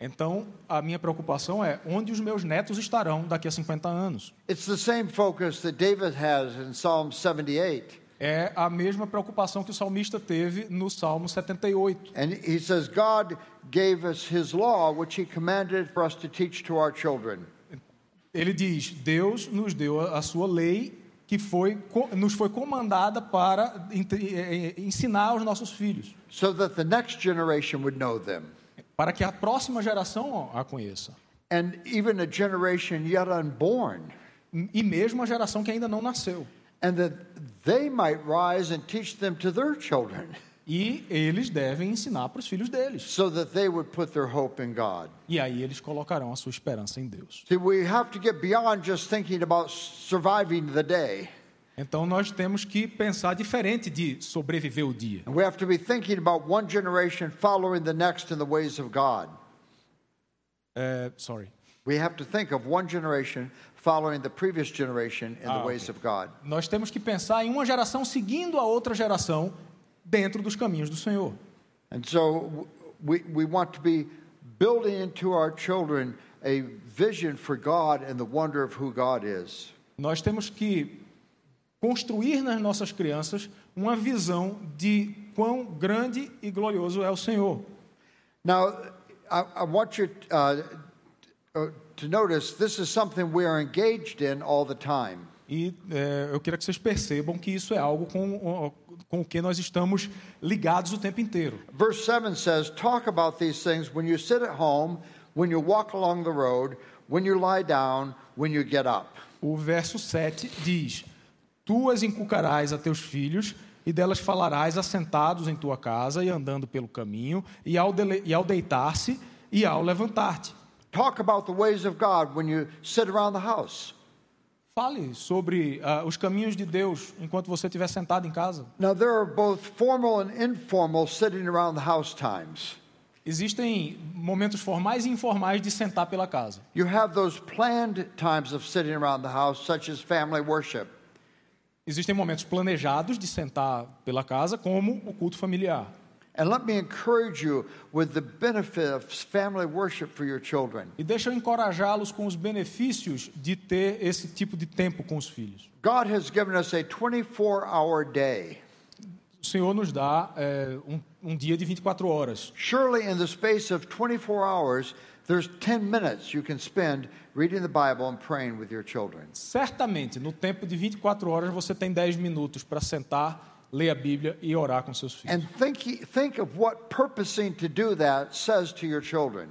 Então, a minha preocupação é onde os meus netos estarão daqui a 50 anos.
It's the same focus that David has in Psalm 78.
É a mesma preocupação que o salmista teve no Salmo 78.
And he says, God gave us his law, which he commanded for us to teach to our children.
Ele diz: Deus nos deu a a sua lei que foi nos foi comandada para eh, eh, ensinar aos nossos filhos,
so that the next generation would know them.
para que a próxima geração a conheça.
And even a generation yet unborn,
E mesmo a geração que ainda não nasceu.
and that they might rise and teach them to their children,
E eles devem ensinar para os filhos deles.
so that they would put their hope in God.
E aí eles colocarão a sua esperança em Deus.
See, we have to get beyond just thinking about surviving the day.
Então nós temos que pensar diferente de sobreviver o dia.
And we have to be thinking about one generation following the next in the ways of God.
É, sorry.
We have to think of one generation following the previous generation in the
Ah,
ways
okay.
of God.
Nós temos que pensar em uma geração seguindo a outra geração dentro dos caminhos do Senhor.
And so we, we want to be building into our children a vision for God and the wonder of who God is.
Nós temos que construir nas nossas crianças uma visão de quão grande e glorioso é o Senhor.
Now, I, I want you uh, uh, to notice this is something we are engaged in all the time.
E é, eu queria que vocês percebam que isso é algo com, com o que nós estamos ligados o tempo inteiro.
Verse 7 says, Talk about these things when you sit at home, when you walk along the road, when you lie down, when you get up.
O verso 7 diz: Tu as inculcarás a teus filhos, e delas falarás assentados em tua casa e andando pelo caminho, e ao, e ao deitar-se e ao levantar-te.
Talk about the ways of God when you sit around the house.
Fale sobre ah, os caminhos de Deus enquanto você estiver sentado em casa.
Now, there are both formal and informal sitting around the house times.
Existem momentos formais e informais de sentar pela casa.
You have those planned times of sitting around the house, such as family worship.
Existem momentos planejados de sentar pela casa, como o culto familiar.
And let me encourage you with the benefit of family worship for your children.
E deixa eu encorajá-los com os benefícios de ter esse tipo de tempo com os filhos.
God has given us a 24 hour day.
O Senhor nos dá é, um, um dia de 24 horas.
Surely, in the space of 24 hours, there's 10 minutes you can spend reading the Bible and praying with your children.
Certamente, no tempo de 24 horas, você tem 10 minutos para sentar, ler a Bíblia e orar com seus filhos.
And think, think of what purposing to do that says to your children.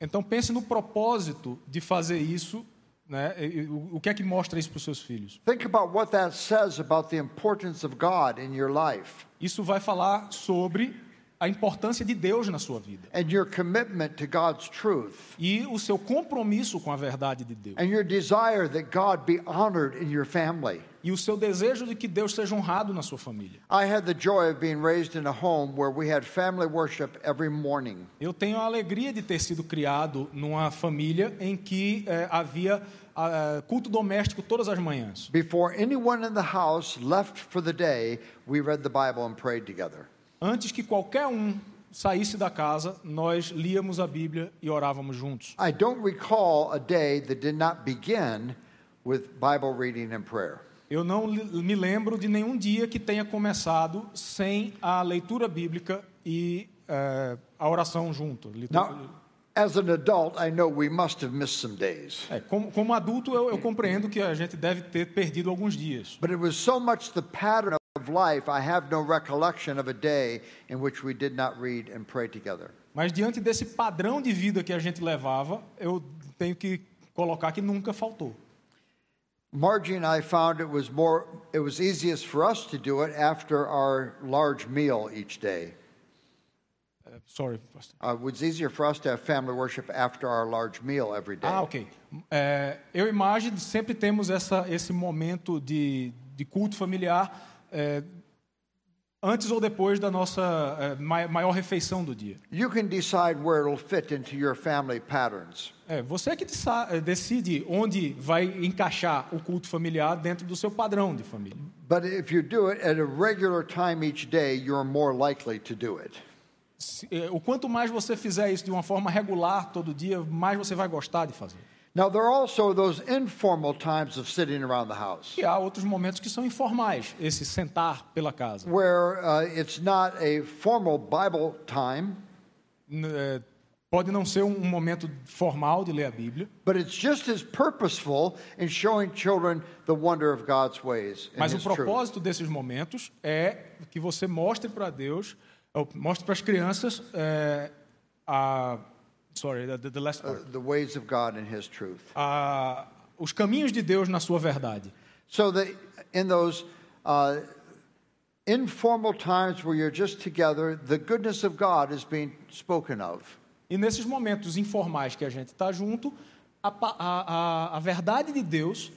Então pense no propósito de fazer isso, né? O o que é que mostra isso para os seus filhos?
Think about what that says about the importance of God in your life
Isso vai falar sobre a importância de Deus na sua vida
and your commitment to God's truth
e o seu compromisso com a verdade de Deus
and your desire that God be honored in your family.
e o seu desejo de que Deus seja honrado na sua família.
I had the joy of being raised in a home where we had family worship every morning.
Eu tenho a alegria de ter sido criado numa família em que eh, havia ah, culto doméstico todas as manhãs.
Before anyone in the house left for the day, we read the Bible and prayed together.
Antes que qualquer um saísse da casa, nós líamos a Bíblia e orávamos juntos.
I don't recall a day that did not begin with Bible reading and prayer.
Eu não me lembro de nenhum dia que tenha começado sem a leitura bíblica e eh, a oração junto. Litu-
Now, as an adult, I know we must have missed some days.
É, como, como adulto, eu, eu compreendo que a gente deve ter perdido alguns dias.
But it was so much the pattern of life, I have no recollection of a day in which we did not read and pray together.
Mas diante desse padrão de vida que a gente levava, eu tenho que colocar que nunca faltou.
Margie and I found it was more it was easiest for us to do it after our large meal each day.
É, sorry, pastor.
Uh, it was easier for us to have family worship after our large meal every day.
Ah, ok. É, eu e Marge sempre temos essa, esse momento de, de culto familiar é, antes ou depois da nossa é, mai- maior refeição do dia.
You can decide where it'll fit into your family patterns.
É, você que desa- é, decide onde vai encaixar o culto familiar dentro do seu padrão de família.
But if you do it at a regular time each day, you're more likely to do it.
Se- é, O quanto mais você fizer isso de uma forma regular todo dia, mais você vai gostar de fazer.
Now, there are also those informal times of sitting around the house
E há outros momentos que são informais, esse sentar pela casa.
where uh, it's not a formal Bible time,
N- é, Pode não ser um momento formal de ler a Bíblia,
but it's just as purposeful in showing children the wonder of God's ways
mas o
His truth.
propósito desses momentos é que você mostre para Deus, mostre para as crianças é, a, sorry, the, the last part,
Uh, the ways of God and His truth.
a, os caminhos de Deus na sua verdade.
So that in those uh, informal times where you're just together, the goodness of God is being spoken of.
E nesses momentos informais que a gente está junto, a, a, a, a verdade de Deus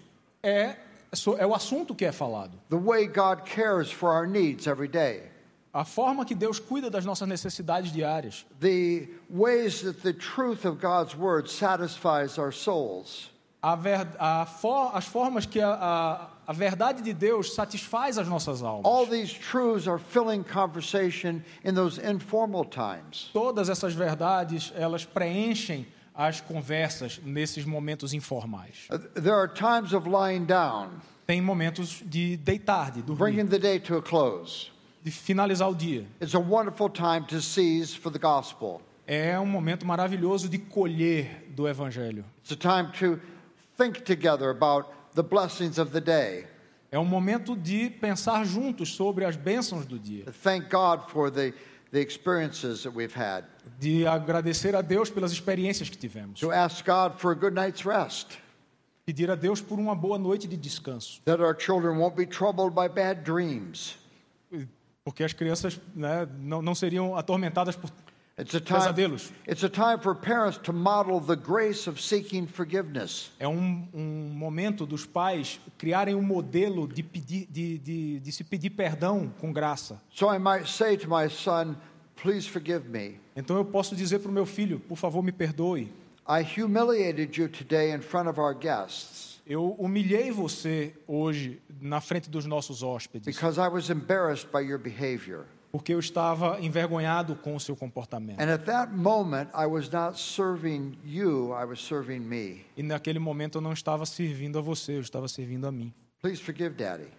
é, so- é o assunto que é falado.
The way God cares for our needs every day.
A forma que Deus cuida das nossas necessidades diárias.
The ways that the truth of God's word satisfies our souls.
A ver, a for, as formas que a, a, a verdade de Deus satisfaz as nossas almas.
All these truths are filling conversation in those informal times.
Todas essas verdades, elas preenchem as conversas nesses momentos informais.
Uh, There are times of lying down,
Tem momentos de deitar, de dormir,
bringing the day to a close.
De finalizar o dia.
It's a wonderful time to seize for the gospel.
É um momento maravilhoso de colher do Evangelho.
It's a time to think together about the blessings of the day.
É um momento de pensar juntos sobre as bênçãos do dia,
thank God for the, the experiences that we've had.
de agradecer a Deus pelas experiências que tivemos,
To ask God for a good night's rest.
pedir a Deus por uma boa noite de descanso, porque as crianças né, não, não seriam atormentadas por
It's a time,
pesadelos.
it's a time for parents to model the grace of seeking forgiveness.
É um, um momento dos pais criarem um modelo de, pedir, de, de, de se pedir perdão com graça.
So I might say to my son, Please forgive me.
Então eu posso dizer para o meu filho, por favor, me perdoe.
I humiliated you today in front of our guests
Eu humilhei você hoje na frente dos nossos hóspedes,
because I was embarrassed by your behavior.
porque eu estava envergonhado com o seu comportamento.
And at that moment, I was not serving you, I was serving me.
E naquele momento eu não estava servindo a você, eu estava servindo a mim.
Please forgive Daddy.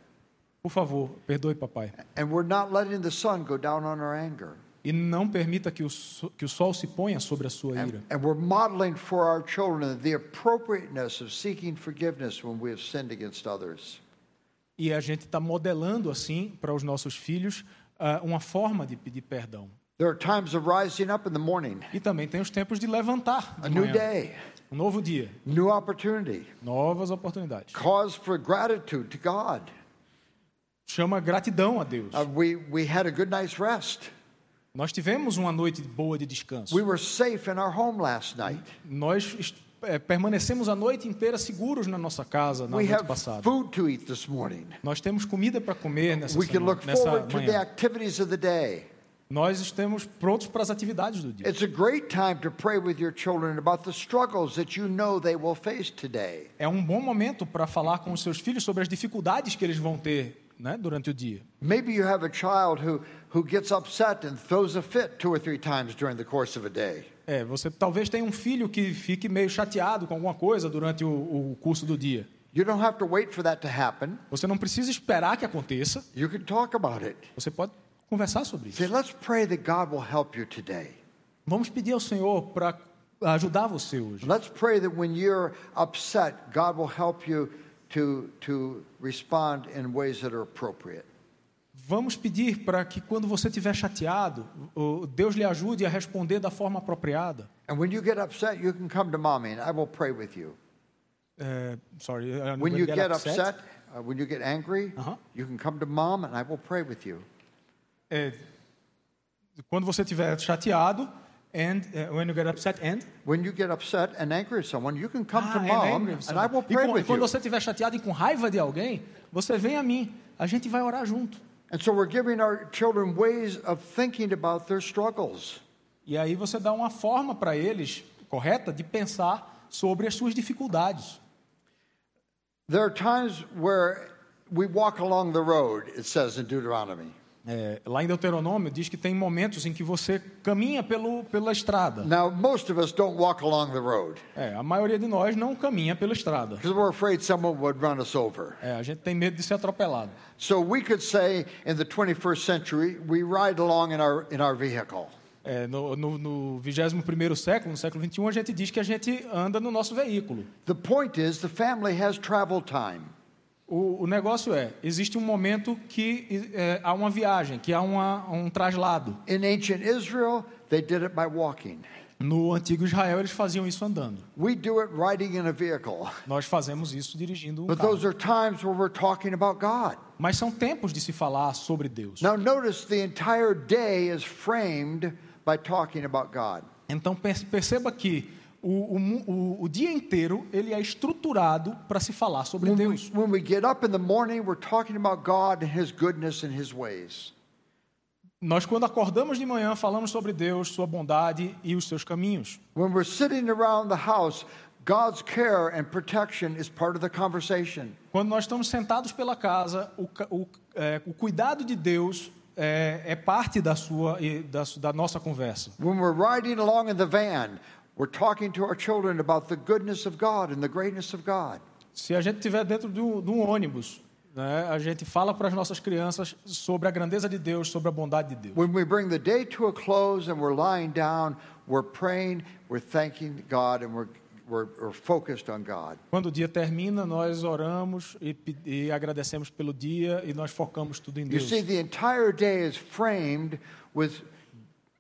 Por favor, perdoe papai.
And we're not letting the sun go down on our anger.
E não permita que o, que o sol se ponha sobre a sua ira.
And, and we're modeling for our children the appropriateness of seeking forgiveness when we have sinned against others.
E a gente está modelando assim para os nossos filhos ah, uma forma de pedir perdão.
There are times of rising up in the morning,
E também tem os tempos de levantar
a
de
new
manhã.
day,
Um novo dia,
new opportunity,
novas oportunidades.
cause for gratitude to God.
Chama gratidão a Deus.
Uh, we, we had a good night's rest.
Nós tivemos uma noite boa de descanso.
We were safe in our home last night.
Nós eh, permanecemos a noite inteira seguros na nossa casa na
We
noite passada.
food to eat this morning.
Nós temos comida para comer nessa,
We can look
nessa
forward to the
manhã.
activities of the day.
Nós estamos prontos para as atividades do dia. É um bom momento para falar com os seus filhos sobre as dificuldades que eles vão ter né, durante o dia.
Maybe you have a child who, who gets upset and throws a fit two or three times during the course of a day.
É, você talvez tenha um filho que fique meio chateado com alguma coisa durante o, o curso do dia.
You don't have to wait for that to happen.
Você não precisa esperar que aconteça.
You can talk about it.
Você pode conversar sobre isso.
Say, let's pray that God will help you today.
Vamos pedir ao Senhor para ajudar você hoje.
Let's pray that when you're upset, God will help you to, to respond in ways that are appropriate.
Vamos pedir para que quando você estiver chateado, Deus lhe ajude a responder da forma apropriada.
And when you get upset, you can come to mommy and I will pray with you.
É, sorry, uh,
When you get
upset,
upset, uh, when you get angry,
Uh-huh.
you can come to mom and I will pray with you.
é, quando você estiver chateado, and uh, when you get upset, and
When you get upset and angry at someone, you can come to
Ah, and
mom
with
and I will
e,
pray
com- e
with
quando
you.
você estiver chateado e com raiva de alguém, você vem a mim. A gente vai orar junto.
And so we're giving our children ways of thinking about their struggles.
E aí você dá uma forma para eles correta de pensar sobre as suas dificuldades.
There are times where we walk along the road, it says in Deuteronomy.
É, lá em Deuteronômio diz que tem momentos em que você caminha pelo, pela estrada.
Now, most of us don't walk along the road
É, a maioria de nós não caminha pela estrada.
because we're afraid someone would run us over.
É, a gente tem medo de ser atropelado.
So we could say in the 21st century, we ride along in our, in our vehicle.
É, no, no, no 21º século, no século 21, a gente diz que a gente anda no nosso veículo.
The point is, the family has travel time.
O, o negócio é, existe um momento que é, há uma viagem, que há uma, um traslado.
In ancient Israel, they did it by walking.
No antigo Israel, eles faziam isso andando.
We do it riding in a vehicle.
Nós fazemos isso dirigindo um
But
carro.
those are times where we're talking about God.
Mas são tempos de se falar sobre Deus.
Now, notice the entire day is framed by talking about God.
Então per- perceba que o, o o- dia inteiro ele é estruturado para se falar sobre
When we,
Deus.
when we get up in the morning, we're talking about God and His goodness and His ways.
Nós, quando acordamos de manhã, falamos sobre Deus, sua bondade e os seus caminhos.
When we're sitting around the house, God's care and protection is part of the conversation.
Quando nós estamos sentados pela casa, o, o, é, o cuidado de Deus é, é parte da, sua, da, da nossa conversa.
When we're riding along in the van, we're talking to our children about the goodness of God and the greatness of God.
Se a gente estiver dentro de um, de um ônibus, né, a gente fala para as nossas crianças sobre a grandeza de Deus, sobre a bondade de Deus.
When we bring the day to a close and we're lying down, we're praying, we're thanking God, and we're, we're, we're focused on God.
Quando o dia termina, nós oramos e, e agradecemos pelo dia e nós focamos tudo em
You
Deus.
see, the entire day is framed with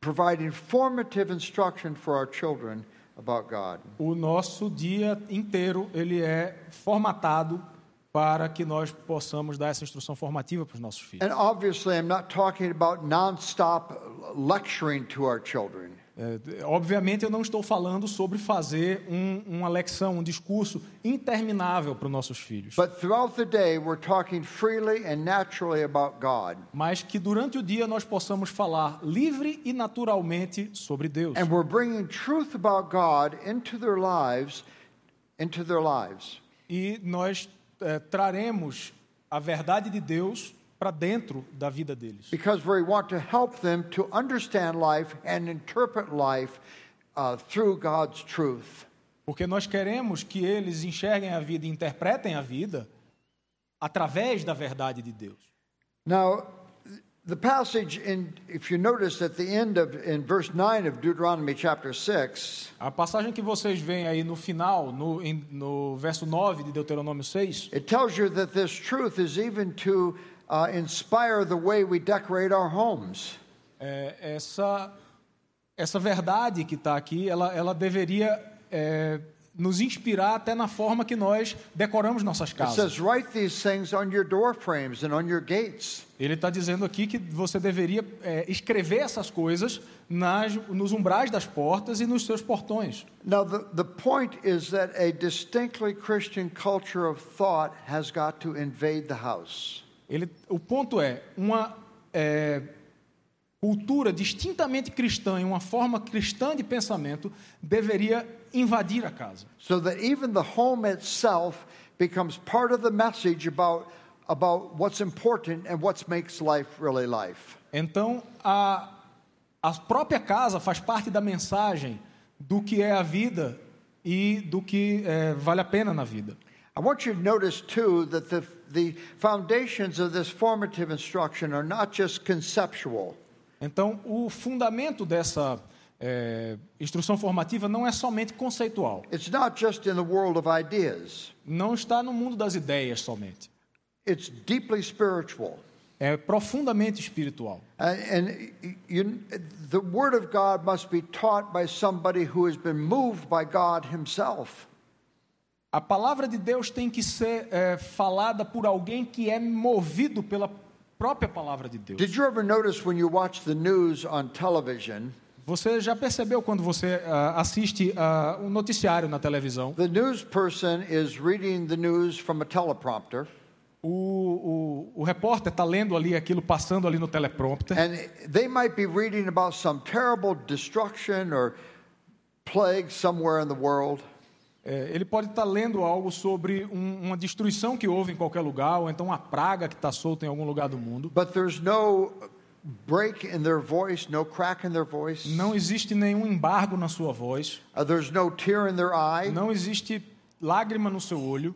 providing formative instruction for our children about God.
O nosso dia inteiro ele é formatado para que nós possamos dar essa instrução formativa para os nossos filhos.
And obviously, I'm not talking about nonstop lecturing to our children.
É, obviamente, eu não estou falando sobre fazer um, uma lecção, um discurso interminável para os nossos filhos,
But throughout the day, we're talking freely and naturally about God.
mas que durante o dia nós possamos falar livre e naturalmente sobre Deus.
And we're bringing truth about God into their lives, into their lives.
E nós é, traremos a verdade de Deus para dentro da vida deles.
Because we want to help them to understand life and interpret life uh, through God's truth.
Porque nós queremos que eles enxerguem a vida e interpretem a vida através da verdade de Deus.
Now, the passage in, if you notice at the end of, in verse 9 of Deuteronomy chapter 6,
A passagem que vocês veem aí no final, no, no verso 9 de Deuteronômio 6,
it tells you that this truth is even to uh, inspire the way we decorate our homes.
é, essa, essa verdade que está aqui, ela, ela deveria é, nos inspirar até na forma que nós decoramos nossas
It
casas.
says, Write these things on your door frames and on your gates.
Ele está dizendo aqui que você deveria é, escrever essas coisas nas, nos umbrais das portas e nos seus portões.
Now, the, the point is that a distinctly Christian culture of thought has got to invade the house.
Ele, o ponto é uma é, cultura distintamente cristã e uma forma cristã de pensamento deveria invadir a casa.
so that even the home itself becomes part of the message about, about what's important and what makes life really life.
Então, a, a própria casa faz parte da mensagem do que é a vida e do que é, vale a pena na vida.
I want you to notice, too, that the, the foundations of this formative instruction are not just conceptual,
Então, o fundamento dessa é, instrução formativa não é somente conceitual,
it's not just in the world of ideas,
não está no mundo das ideias somente,
it's deeply spiritual.
é profundamente espiritual.
And, and you, the Word of God must be taught by somebody who has been moved by God Himself.
A palavra de Deus tem que ser é, falada por alguém que é movido pela própria palavra de Deus.
Did you ever notice when you watch the news on television,
Você já percebeu quando você ah, assiste ah, um noticiário na televisão?
the news person is reading the news from a teleprompter,
O, o, o repórter está lendo ali aquilo, passando ali no teleprompter.
and they might be reading about some terrible destruction or plague somewhere in the world.
É, ele pode estar lendo algo sobre um- uma destruição que houve em qualquer lugar, ou então uma praga que está solta em algum lugar do mundo.
But there's no break in their voice, no crack in their voice.
Não existe nenhum embargo na sua voz,
Uh, there's no tear in their eye.
não existe lágrima no seu olho.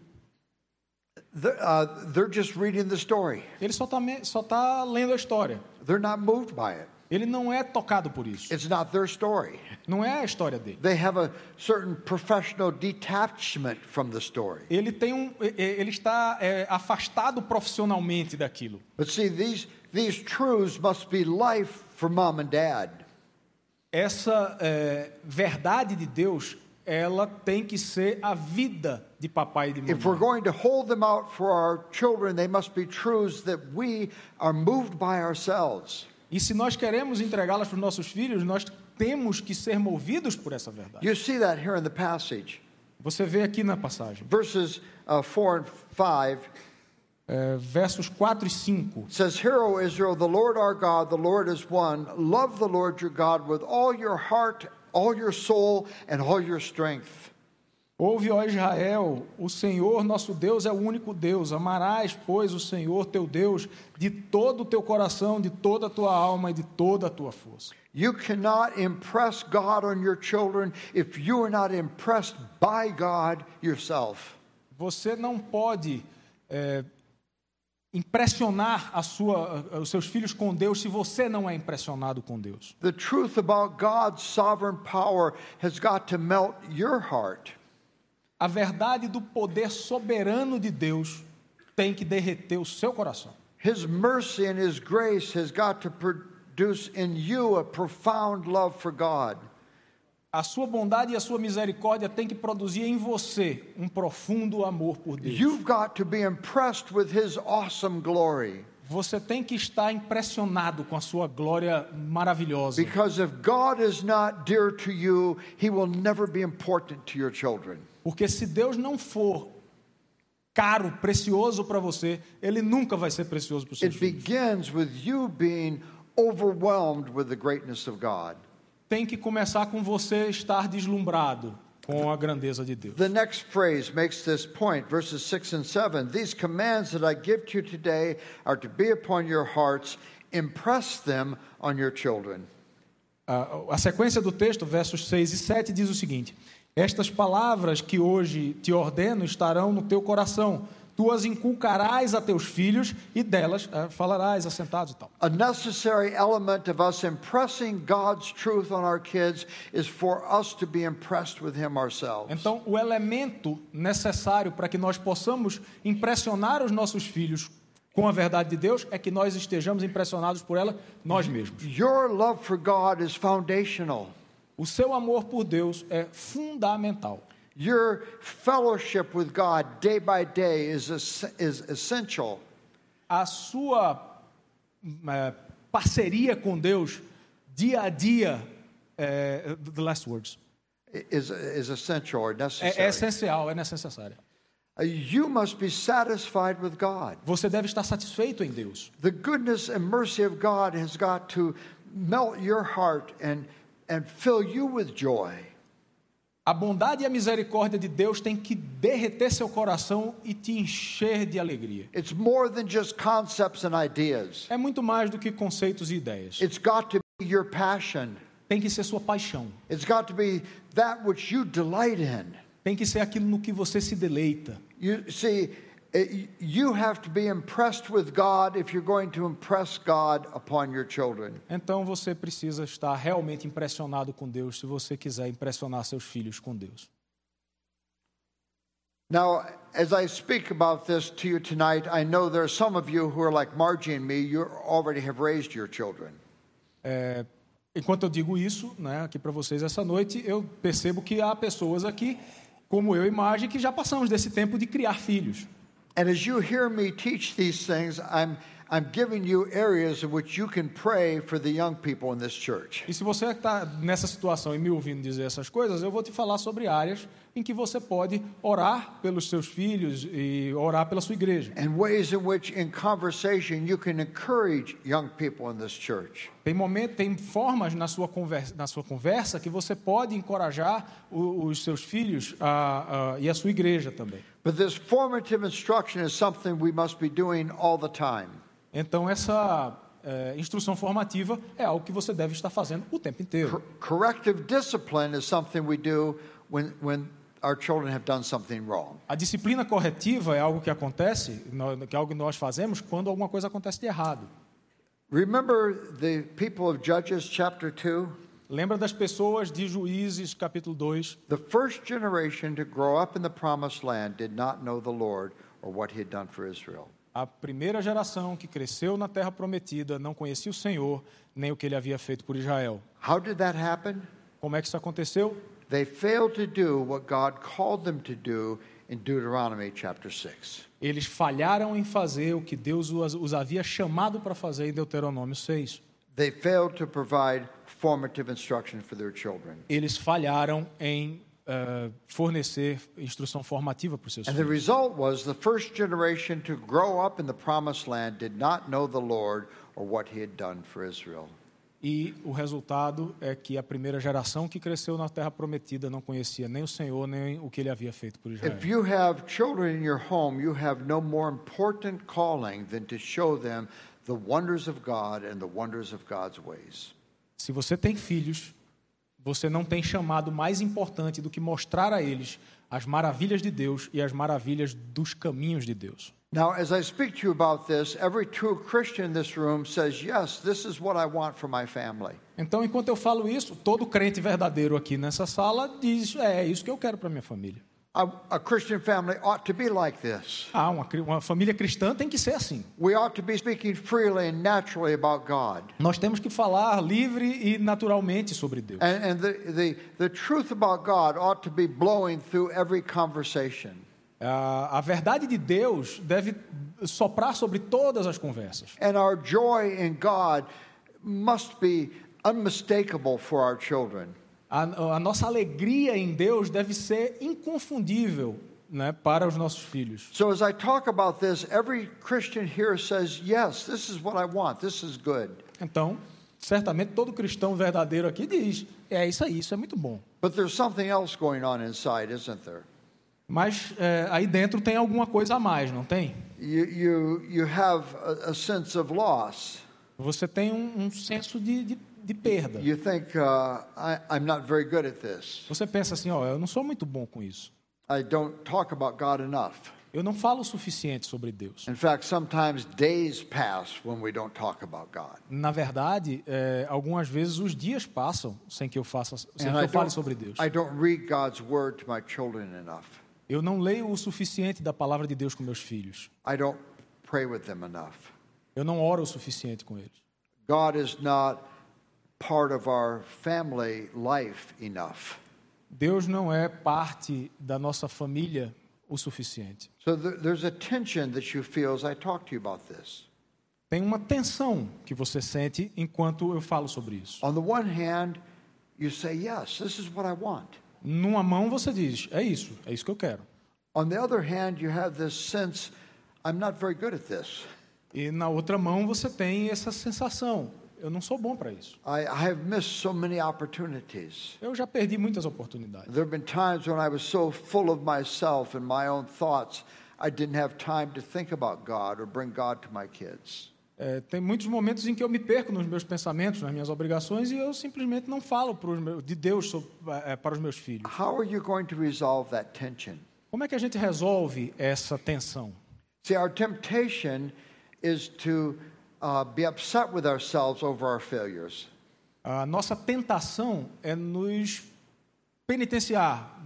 They're, uh, they're just reading the story.
Ele só está só tá lendo a história.
They're not moved by it.
Ele não é tocado por isso.
It's not their story.
Não é a história dele.
They have a certain professional detachment from the story.
Ele tem um, ele está é, afastado profissionalmente daquilo.
But see, these, these truths must be life for mom and dad.
Essa é, verdade de Deus, ela tem que ser a vida de papai e de
If we're
mamãe.
going to hold them out for our children, they must be truths that we are moved by ourselves.
E se nós queremos entregá-las para os nossos filhos, nós temos que ser movidos por essa verdade.
You see that here in the passage.
Você vê aqui na passagem,
Verses uh, 4 and 5
é, versos 4 e 5.
It says, Hear, O Israel, the Lord our God, the Lord is one. Love the Lord your God with all your heart, all your soul, and all your strength.
Ouve, ó Israel, o Senhor nosso Deus é o único Deus. Amarás, pois, o Senhor teu Deus de todo o teu coração, de toda a tua alma e de toda a tua força.
You cannot impress God on your children if you are not impressed by God yourself.
Você não pode é, impressionar sua, os seus filhos com Deus se você não é impressionado com Deus.
The truth about God's sovereign power has got to melt your heart.
A verdade do poder soberano de Deus tem que derreter o seu coração.
His mercy and His grace has got to produce in you a profound love for God.
A sua bondade e a sua misericórdia tem que produzir em você um profundo amor por Deus.
You've got to be impressed with His awesome glory.
Você tem que estar impressionado com a sua glória maravilhosa.
Because if God is not dear to you, He will never be important to your children.
Porque se Deus não for caro, precioso para você, ele nunca vai ser precioso para os seus
It
filhos.
begins with you being overwhelmed with the greatness of God.
Tem que começar com você estar deslumbrado com a grandeza de Deus.
The next phrase makes this point, verses 6 and 7. These commands that I give to you today are to be upon your hearts, impress them on your children.
A, a sequência do texto, versos 6 e 7, diz o seguinte: Estas palavras que hoje te ordeno estarão no teu coração. Tu as inculcarás a teus filhos e delas eh, falarás assentados e tal.
A necessary element of us impressing God's truth on our kids is for us to be impressed with Him ourselves.
Então, o elemento necessário para que nós possamos impressionar os nossos filhos com a verdade de Deus é que nós estejamos impressionados por ela nós mesmos.
Your love for God is foundational.
O seu amor por Deus é fundamental.
Your fellowship with God day by day is, is essential.
A sua eh, parceria com Deus dia a dia, é, the last words,
Is, is essential or
é,
necessary.
é essencial, é necessária.
Uh, You must be satisfied with God.
Você deve estar satisfeito em Deus.
The goodness and mercy of God has got to melt your heart and, and fill you with joy.
A bondade e a misericórdia de Deus tem que derreter seu coração e te encher de alegria.
It's more than just concepts and ideas.
É muito mais do que conceitos e ideias.
It's got to be your passion.
Tem que ser sua paixão.
It's got to be that which you delight in.
Tem que ser aquilo no que você se deleita.
You see, it, you have to be impressed with God if you're going to impress God upon your children.
Então você precisa estar realmente impressionado com Deus se você quiser impressionar seus filhos com Deus.
Now, as I speak about this to you tonight, I know there are some of you who are like Margie and me, you already have raised your children.
É, enquanto eu digo isso, né, aqui para vocês essa noite, eu percebo que há pessoas aqui, como eu e Marge, que já passamos desse tempo de criar filhos.
And as you hear me teach these things, I'm, I'm giving you areas in which you can pray for the young people in this church.
E se você está nessa situação e me ouvindo dizer essas coisas, eu vou te falar sobre áreas em que você pode orar pelos seus filhos e orar pela sua igreja.
And ways in which, in conversation, you can encourage young people in this church.
Tem momento, tem formas na sua conversa, na sua conversa que você pode encorajar o- os seus filhos a- a- e a sua igreja também.
But this formative instruction is something we must be doing all the time.
Então essa eh, instrução formativa é algo que você deve estar fazendo o tempo inteiro.
Cor- corrective discipline is something we do when, when our children have done something wrong.
A disciplina corretiva é algo que acontece, que é algo que nós fazemos quando alguma coisa acontece de errado.
Remember the people of Judges chapter 2?
Lembra das pessoas de Juízes, capítulo 2?
The first generation to grow up in the promised land did not know the Lord or what he had done for Israel.
A primeira geração que cresceu na terra prometida não conhecia o Senhor, nem o que ele havia feito por Israel.
How did that happen?
Como é que isso aconteceu?
They failed to do what God called them to do in Deuteronomy chapter 6.
Eles falharam em fazer o que Deus os havia chamado para fazer em Deuteronômio 6.
They failed to provide formative instruction for their children.
Eles falharam em eh, fornecer instrução formativa para os seus
And the
filhos.
result was the first generation to grow up in the promised land did not know the Lord or what he had done for Israel.
E o resultado é que a primeira geração que cresceu na terra prometida não conhecia nem o Senhor, nem o que ele havia feito por Israel.
If you have children in your home, you have no more important calling than to show them the wonders of God and the wonders of God's ways.
Se você tem filhos, você não tem chamado mais importante do que mostrar a eles as maravilhas de Deus e as maravilhas dos caminhos de Deus.
Now, as I speak to you about this, every true Christian in this room says, Yes, this is what I want for my family.
Então, enquanto eu falo isso, todo crente verdadeiro aqui nessa sala diz: é, é isso que eu quero para minha família.
A, Christian family ought to be like this.
Ah, uma, uma família cristã tem que ser assim.
We ought to be speaking freely and naturally about God.
Nós temos que falar livre e naturalmente sobre Deus.
And, and the, the, the truth about God ought to be blowing through every conversation.
A, a verdade de Deus deve soprar sobre todas as conversas.
And our joy in God must be unmistakable for our children.
A, a nossa alegria em Deus deve ser inconfundível né, para os nossos filhos.
So as I talk about this, every Christian here says, Yes, this is what I want. This is good.
Então, certamente todo cristão verdadeiro aqui diz: é isso aí, isso é muito bom.
But there's something else going on inside, isn't there?
Mas é, aí dentro tem alguma coisa a mais, não tem?
You, you, you have a, a sense of loss.
Você tem um, um senso de, de, de perda.
You think, uh, I, I'm not very good at this.
Você pensa assim: ó, eu não sou muito bom com isso.
I don't talk about God enough.
Eu não falo o suficiente sobre Deus.
In fact, sometimes days pass when we don't talk about God.
Na verdade, é, algumas vezes os dias passam sem que eu faça, sem
And
que
I
eu fale
don't,
sobre Deus.
I don't read God's word to my children enough.
Eu não leio o suficiente da palavra de Deus com meus filhos. Eu não oro o suficiente com eles.
God is not part of our family life enough.
Deus não é parte da nossa família o suficiente.
So th- there's a tension that you feel as I talk to you about this.
Tem uma tensão que você sente enquanto eu falo sobre isso.
On the one hand, you say, Yes, this is what I want.
Numa mão você diz: é isso, é isso que eu quero.
On the other hand, you have this sense, I'm not very good at this.
E na outra mão você tem essa sensação: eu não sou bom para isso.
I, I have missed so many opportunities.
Eu já perdi muitas oportunidades.
There have been times when I was so full of myself and my own thoughts, I didn't have time to think about God or bring God to my kids.
É, tem muitos momentos em que eu me perco nos meus pensamentos, nas minhas obrigações, e eu simplesmente não falo meus- de Deus so- é, para os meus filhos.
How are you going to resolve that tension?
Como é que a gente resolve essa tensão?
See, our temptation is to uh, be upset with ourselves over our failures.
A nossa tentação é nos penitenciar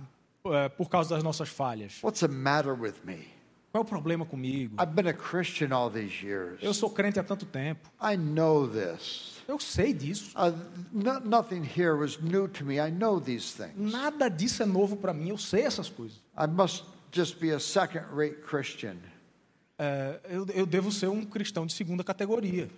é, por causa das nossas falhas.
What's the matter with me?
Qual é o problema comigo?
I've been a Christian all these years.
Eu sou crente há tanto tempo.
I know this.
Eu sei disso.
Uh, no, nothing here was new to me. I know these things.
Nada disso é novo para mim. Eu sei essas coisas.
I must just be a second rate Christian.
É, eu, eu devo ser um cristão de segunda categoria.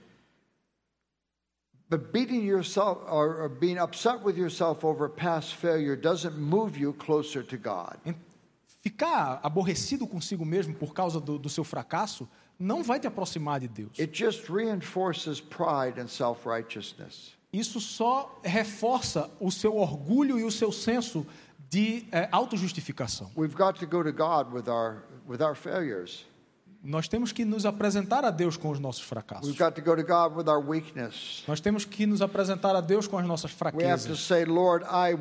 But beating yourself or, or being upset with yourself over past failure doesn't move you closer to God.
Ficar aborrecido consigo mesmo por causa do, do seu fracasso não vai te aproximar de Deus.
It just reinforces pride and self righteousness.
Isso só reforça o seu orgulho e o seu senso de é, autojustificação.
We've got to go to God with our, with our failures.
Nós temos que nos apresentar a Deus com os nossos
We've
fracassos.
got to go to God with our weakness.
Nós temos que nos apresentar a Deus com as nossas fraquezas.
I.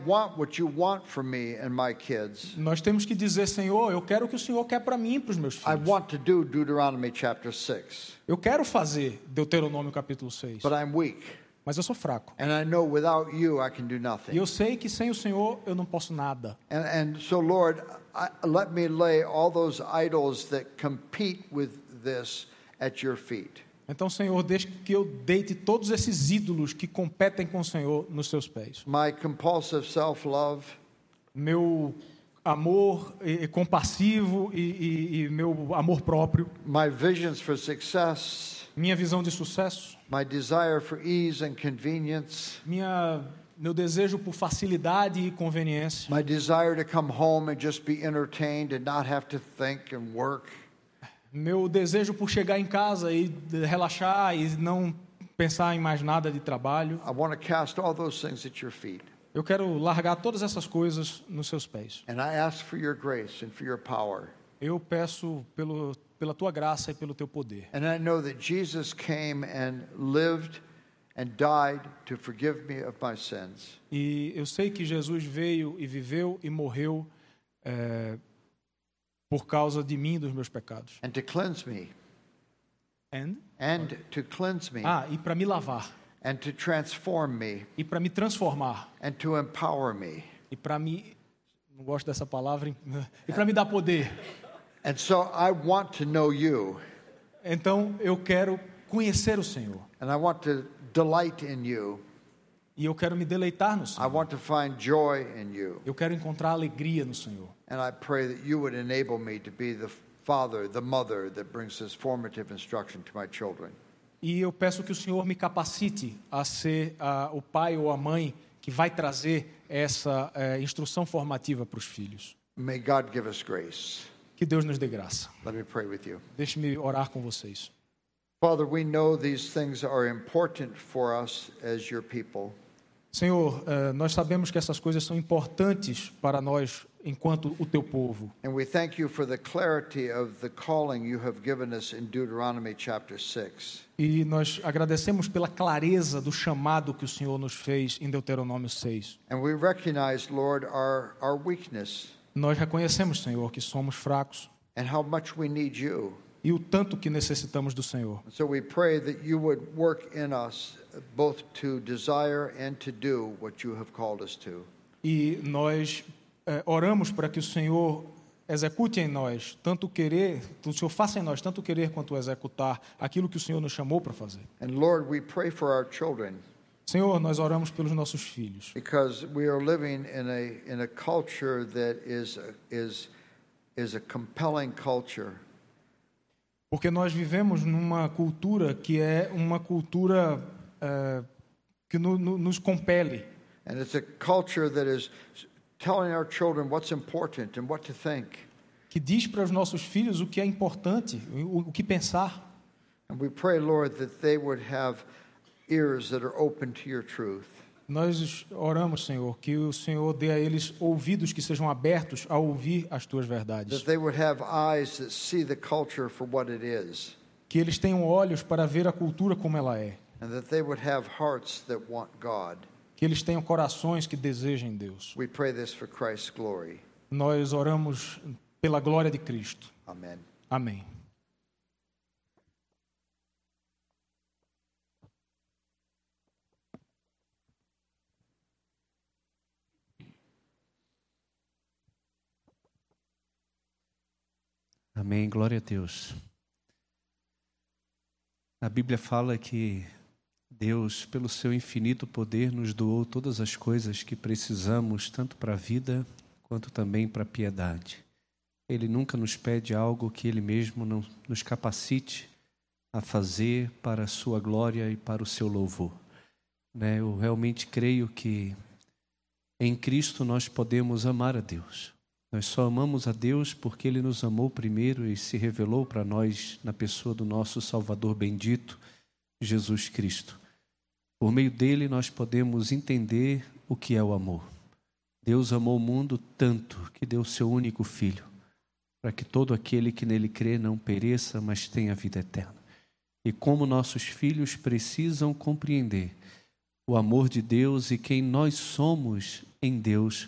Nós temos que dizer, Senhor, eu quero o que o Senhor quer para mim e para os meus
I
filhos.
want to do Deuteronomy chapter 6,
Eu quero fazer Deuteronômio capítulo 6,
but I'm weak.
mas eu sou fraco.
And I know without you I can do
E eu sei que sem o Senhor eu não posso nada.
And, and so, Lord, I, let me lay all those idols that compete with this at your feet.
Então, Senhor, deixe que eu deite todos esses ídolos que competem com o Senhor nos seus pés.
My compulsive self love,
Meu amor eh, compassivo e, e- e meu amor próprio,
my visions for success,
minha visão de sucesso,
my desire for ease and convenience,
minha, meu desejo por facilidade e conveniência,
my desire to come home and just be entertained and not have to think and work.
meu desejo por chegar em casa e relaxar e não pensar em mais nada de trabalho.
I want to cast all those things at your feet.
Eu quero largar todas essas coisas nos seus pés.
And I ask for your grace and for your power.
Eu peço pelo, pela tua graça e pelo teu poder.
And I know that Jesus came and lived and died to forgive me of my sins.
E eu sei que Jesus veio e viveu e morreu eh, por causa de mim e dos meus pecados.
and to cleanse me,
And?
and to cleanse me,
Ah, e para me lavar,
and to transform me,
e para me transformar,
and to empower me.
e para me. Não gosto dessa palavra. E para me dar poder.
And so I want to know you,
Então eu quero conhecer o Senhor.
and I want to delight in you.
E eu quero me deleitar no
I
Senhor.
want to find joy in you.
Eu quero encontrar alegria no Senhor.
And I pray that you would enable me to be the father, the mother that brings this formative instruction to my children.
E eu peço que o Senhor me capacite a ser ah, o pai ou a mãe que vai trazer essa eh, instrução formativa para os filhos.
May God give us grace.
Que Deus nos dê graça.
Let me pray with you.
Deixe-me orar com vocês.
Father, we know these things are important for us as your people.
Senhor, eh, nós sabemos que essas coisas são importantes para nós enquanto o teu povo.
And we thank you for the clarity of the calling you have given us in Deuteronomy chapter 6.
E nós agradecemos pela clareza do chamado que o Senhor nos fez em Deuteronômio 6.
And we recognize, Lord, our, our weakness
Nós reconhecemos, Senhor, que somos fracos
and how much we need you.
E o tanto que necessitamos do Senhor.
So we pray that you would work in us both to desire and to do what you have called us to.
E nós eh, oramos para que o Senhor execute em nós tanto querer, o Senhor faça em nós tanto querer quanto executar aquilo que o Senhor nos chamou para fazer.
And Lord, we pray for our children
Senhor, nós oramos pelos nossos filhos,
because we are living in a in a culture that is is is a compelling culture.
Porque nós vivemos numa cultura que é uma cultura eh, que no- no- nos compele.
And it's a culture that is telling our children what's important and what to think.
que diz para os nossos filhos o que é importante, o, o que pensar.
And we pray, Lord, that they would have ears that are open to your truth.
Nós oramos, Senhor, que o Senhor dê a eles ouvidos que sejam abertos a ouvir as tuas verdades. Que eles tenham olhos para ver a cultura como ela é.
And that they would have hearts that want God.
Que eles tenham corações que desejem Deus. Nós oramos pela glória de Cristo.
Amen.
Amém.
Amém, glória a Deus. A Bíblia fala que Deus, pelo seu infinito poder, nos doou todas as coisas que precisamos, tanto para a vida quanto também para a piedade. Ele nunca nos pede algo que Ele mesmo não nos capacite a fazer para a sua glória e para o seu louvor. Né? Eu realmente creio que em Cristo nós podemos amar a Deus. Nós só amamos a Deus porque Ele nos amou primeiro e se revelou para nós na pessoa do nosso Salvador bendito, Jesus Cristo. Por meio dele, nós podemos entender o que é o amor. Deus amou o mundo tanto que deu seu único filho, para que todo aquele que nele crê não pereça, mas tenha vida eterna. E como nossos filhos precisam compreender o amor de Deus e quem nós somos em Deus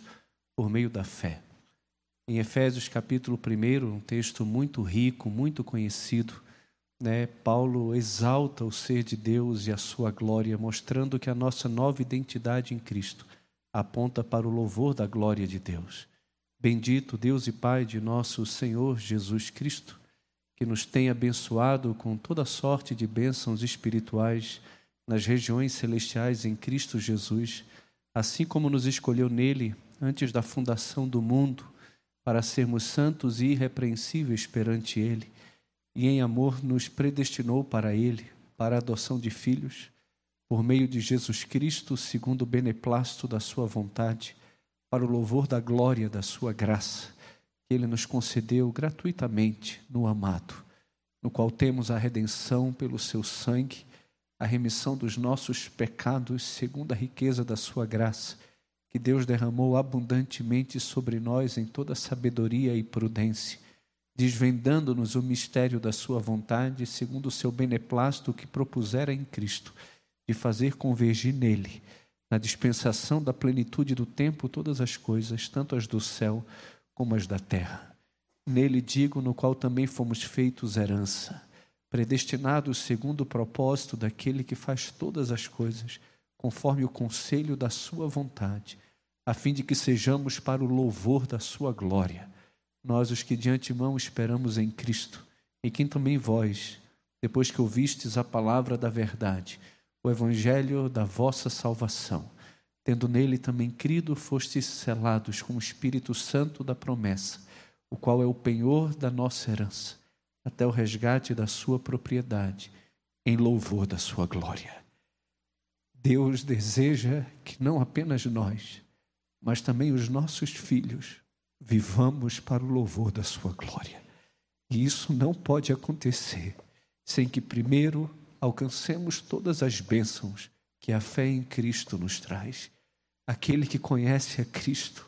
por meio da fé. Em Efésios capítulo 1, um texto muito rico, muito conhecido, né, Paulo exalta o ser de Deus e a sua glória, mostrando que a nossa nova identidade em Cristo aponta para o louvor da glória de Deus. Bendito Deus e Pai de nosso Senhor Jesus Cristo, que nos tem abençoado com toda sorte de bênçãos espirituais nas regiões celestiais em Cristo Jesus, assim como nos escolheu nele antes da fundação do mundo, para sermos santos e irrepreensíveis perante ele e em amor nos predestinou para Ele, para a adoção de filhos, por meio de Jesus Cristo, segundo o beneplácito da Sua vontade, para o louvor da glória da Sua graça, que Ele nos concedeu gratuitamente no amado, no qual temos a redenção pelo Seu sangue, a remissão dos nossos pecados, segundo a riqueza da Sua graça, que Deus derramou abundantemente sobre nós em toda sabedoria e prudência desvendando-nos o mistério da sua vontade, segundo o seu beneplácito que propusera em Cristo, de fazer convergir nele, na dispensação da plenitude do tempo, todas as coisas, tanto as do céu como as da terra. Nele digo, no qual também fomos feitos herança, predestinados segundo o propósito daquele que faz todas as coisas, conforme o conselho da sua vontade, a fim de que sejamos para o louvor da sua glória nós os que de antemão esperamos em Cristo, em quem também vós, depois que ouvistes a palavra da verdade, o evangelho da vossa salvação, tendo nele também crido, fostes selados com o Espírito Santo da promessa, o qual é o penhor da nossa herança, até o resgate da sua propriedade, em louvor da sua glória. Deus deseja que não apenas nós, mas também os nossos filhos vivamos para o louvor da Sua glória. E isso não pode acontecer sem que primeiro alcancemos todas as bênçãos que a fé em Cristo nos traz. Aquele que conhece a Cristo,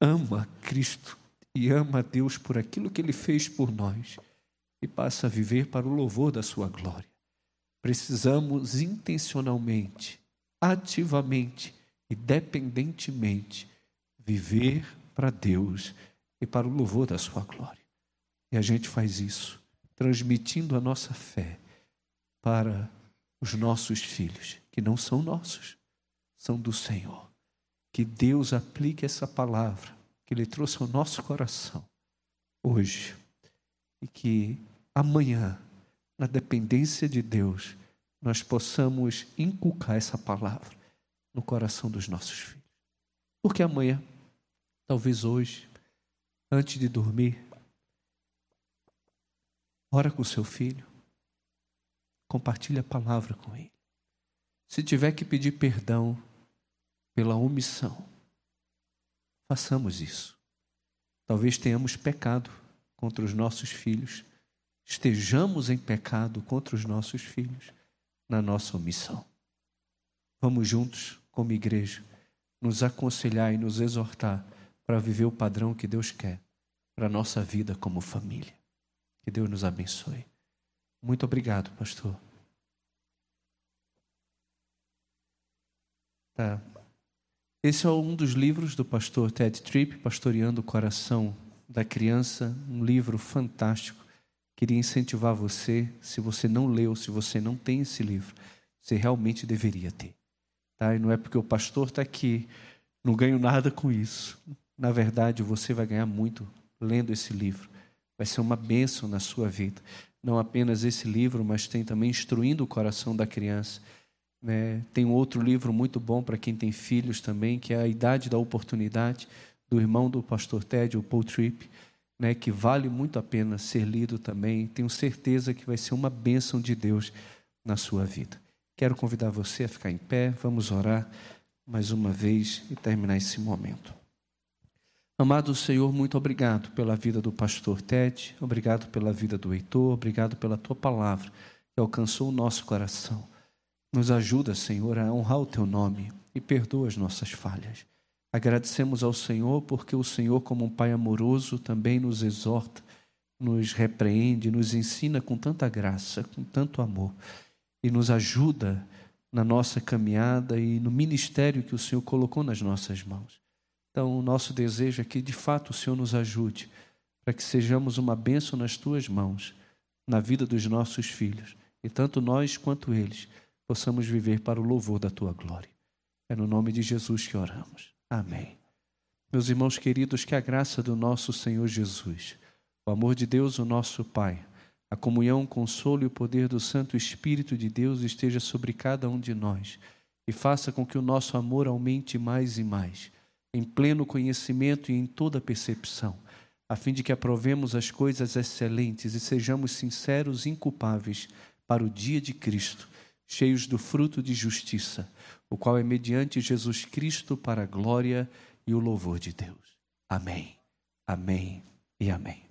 ama Cristo e ama a Deus por aquilo que Ele fez por nós e passa a viver para o louvor da Sua glória. Precisamos intencionalmente, ativamente e dependentemente viver para Deus e para o louvor da sua glória. E a gente faz isso transmitindo a nossa fé para os nossos filhos, que não são nossos, são do Senhor. Que Deus aplique essa palavra que Ele trouxe ao nosso coração hoje. E que amanhã, na dependência de Deus, nós possamos inculcar essa palavra no coração dos nossos filhos. Porque amanhã, talvez hoje, antes de dormir, ora com seu filho, compartilhe a palavra com ele. Se tiver que pedir perdão pela omissão, façamos isso. Talvez tenhamos pecado contra os nossos filhos, estejamos em pecado contra os nossos filhos na nossa omissão. Vamos juntos, como igreja, nos aconselhar e nos exortar para viver o padrão que Deus quer para a nossa vida como família. Que Deus nos abençoe. Muito obrigado, pastor. Tá. Esse é um dos livros do pastor Ted Tripp, Pastoreando o Coração da Criança, um livro fantástico. Queria incentivar você, se você não leu, se você não tem esse livro, você realmente deveria ter. Tá? E não é porque o pastor está aqui, não ganho nada com isso. Na verdade, você vai ganhar muito lendo esse livro. Vai ser uma bênção na sua vida. Não apenas esse livro, mas tem também Instruindo o Coração da Criança né? Tem um outro livro muito bom para quem tem filhos também, que é A Idade da Oportunidade, do irmão do pastor Ted, o Paul Tripp, né? que vale muito a pena ser lido também. Tenho certeza que vai ser uma bênção de Deus na sua vida. Quero convidar você a ficar em pé, vamos orar mais uma vez e terminar esse momento. Amado Senhor, muito obrigado pela vida do pastor Ted, obrigado pela vida do Heitor, obrigado pela tua palavra que alcançou o nosso coração. Nos ajuda, Senhor, a honrar o teu nome e perdoa as nossas falhas. Agradecemos ao Senhor porque o Senhor, como um Pai amoroso, também nos exorta, nos repreende, nos ensina com tanta graça, com tanto amor e nos ajuda na nossa caminhada e no ministério que o Senhor colocou nas nossas mãos. Então, o nosso desejo é que, de fato, o Senhor nos ajude para que sejamos uma bênção nas tuas mãos, na vida dos nossos filhos, e tanto nós quanto eles possamos viver para o louvor da tua glória. É no nome de Jesus que oramos. Amém. Meus irmãos queridos, que a graça do nosso Senhor Jesus, o amor de Deus, o nosso Pai, a comunhão, o consolo e o poder do Santo Espírito de Deus esteja sobre cada um de nós e faça com que o nosso amor aumente mais e mais, em pleno conhecimento e em toda percepção, a fim de que aprovemos as coisas excelentes e sejamos sinceros e inculpáveis para o dia de Cristo cheios do fruto de justiça, o qual é mediante Jesus Cristo para a glória e o louvor de Deus. Amém. Amém e amém.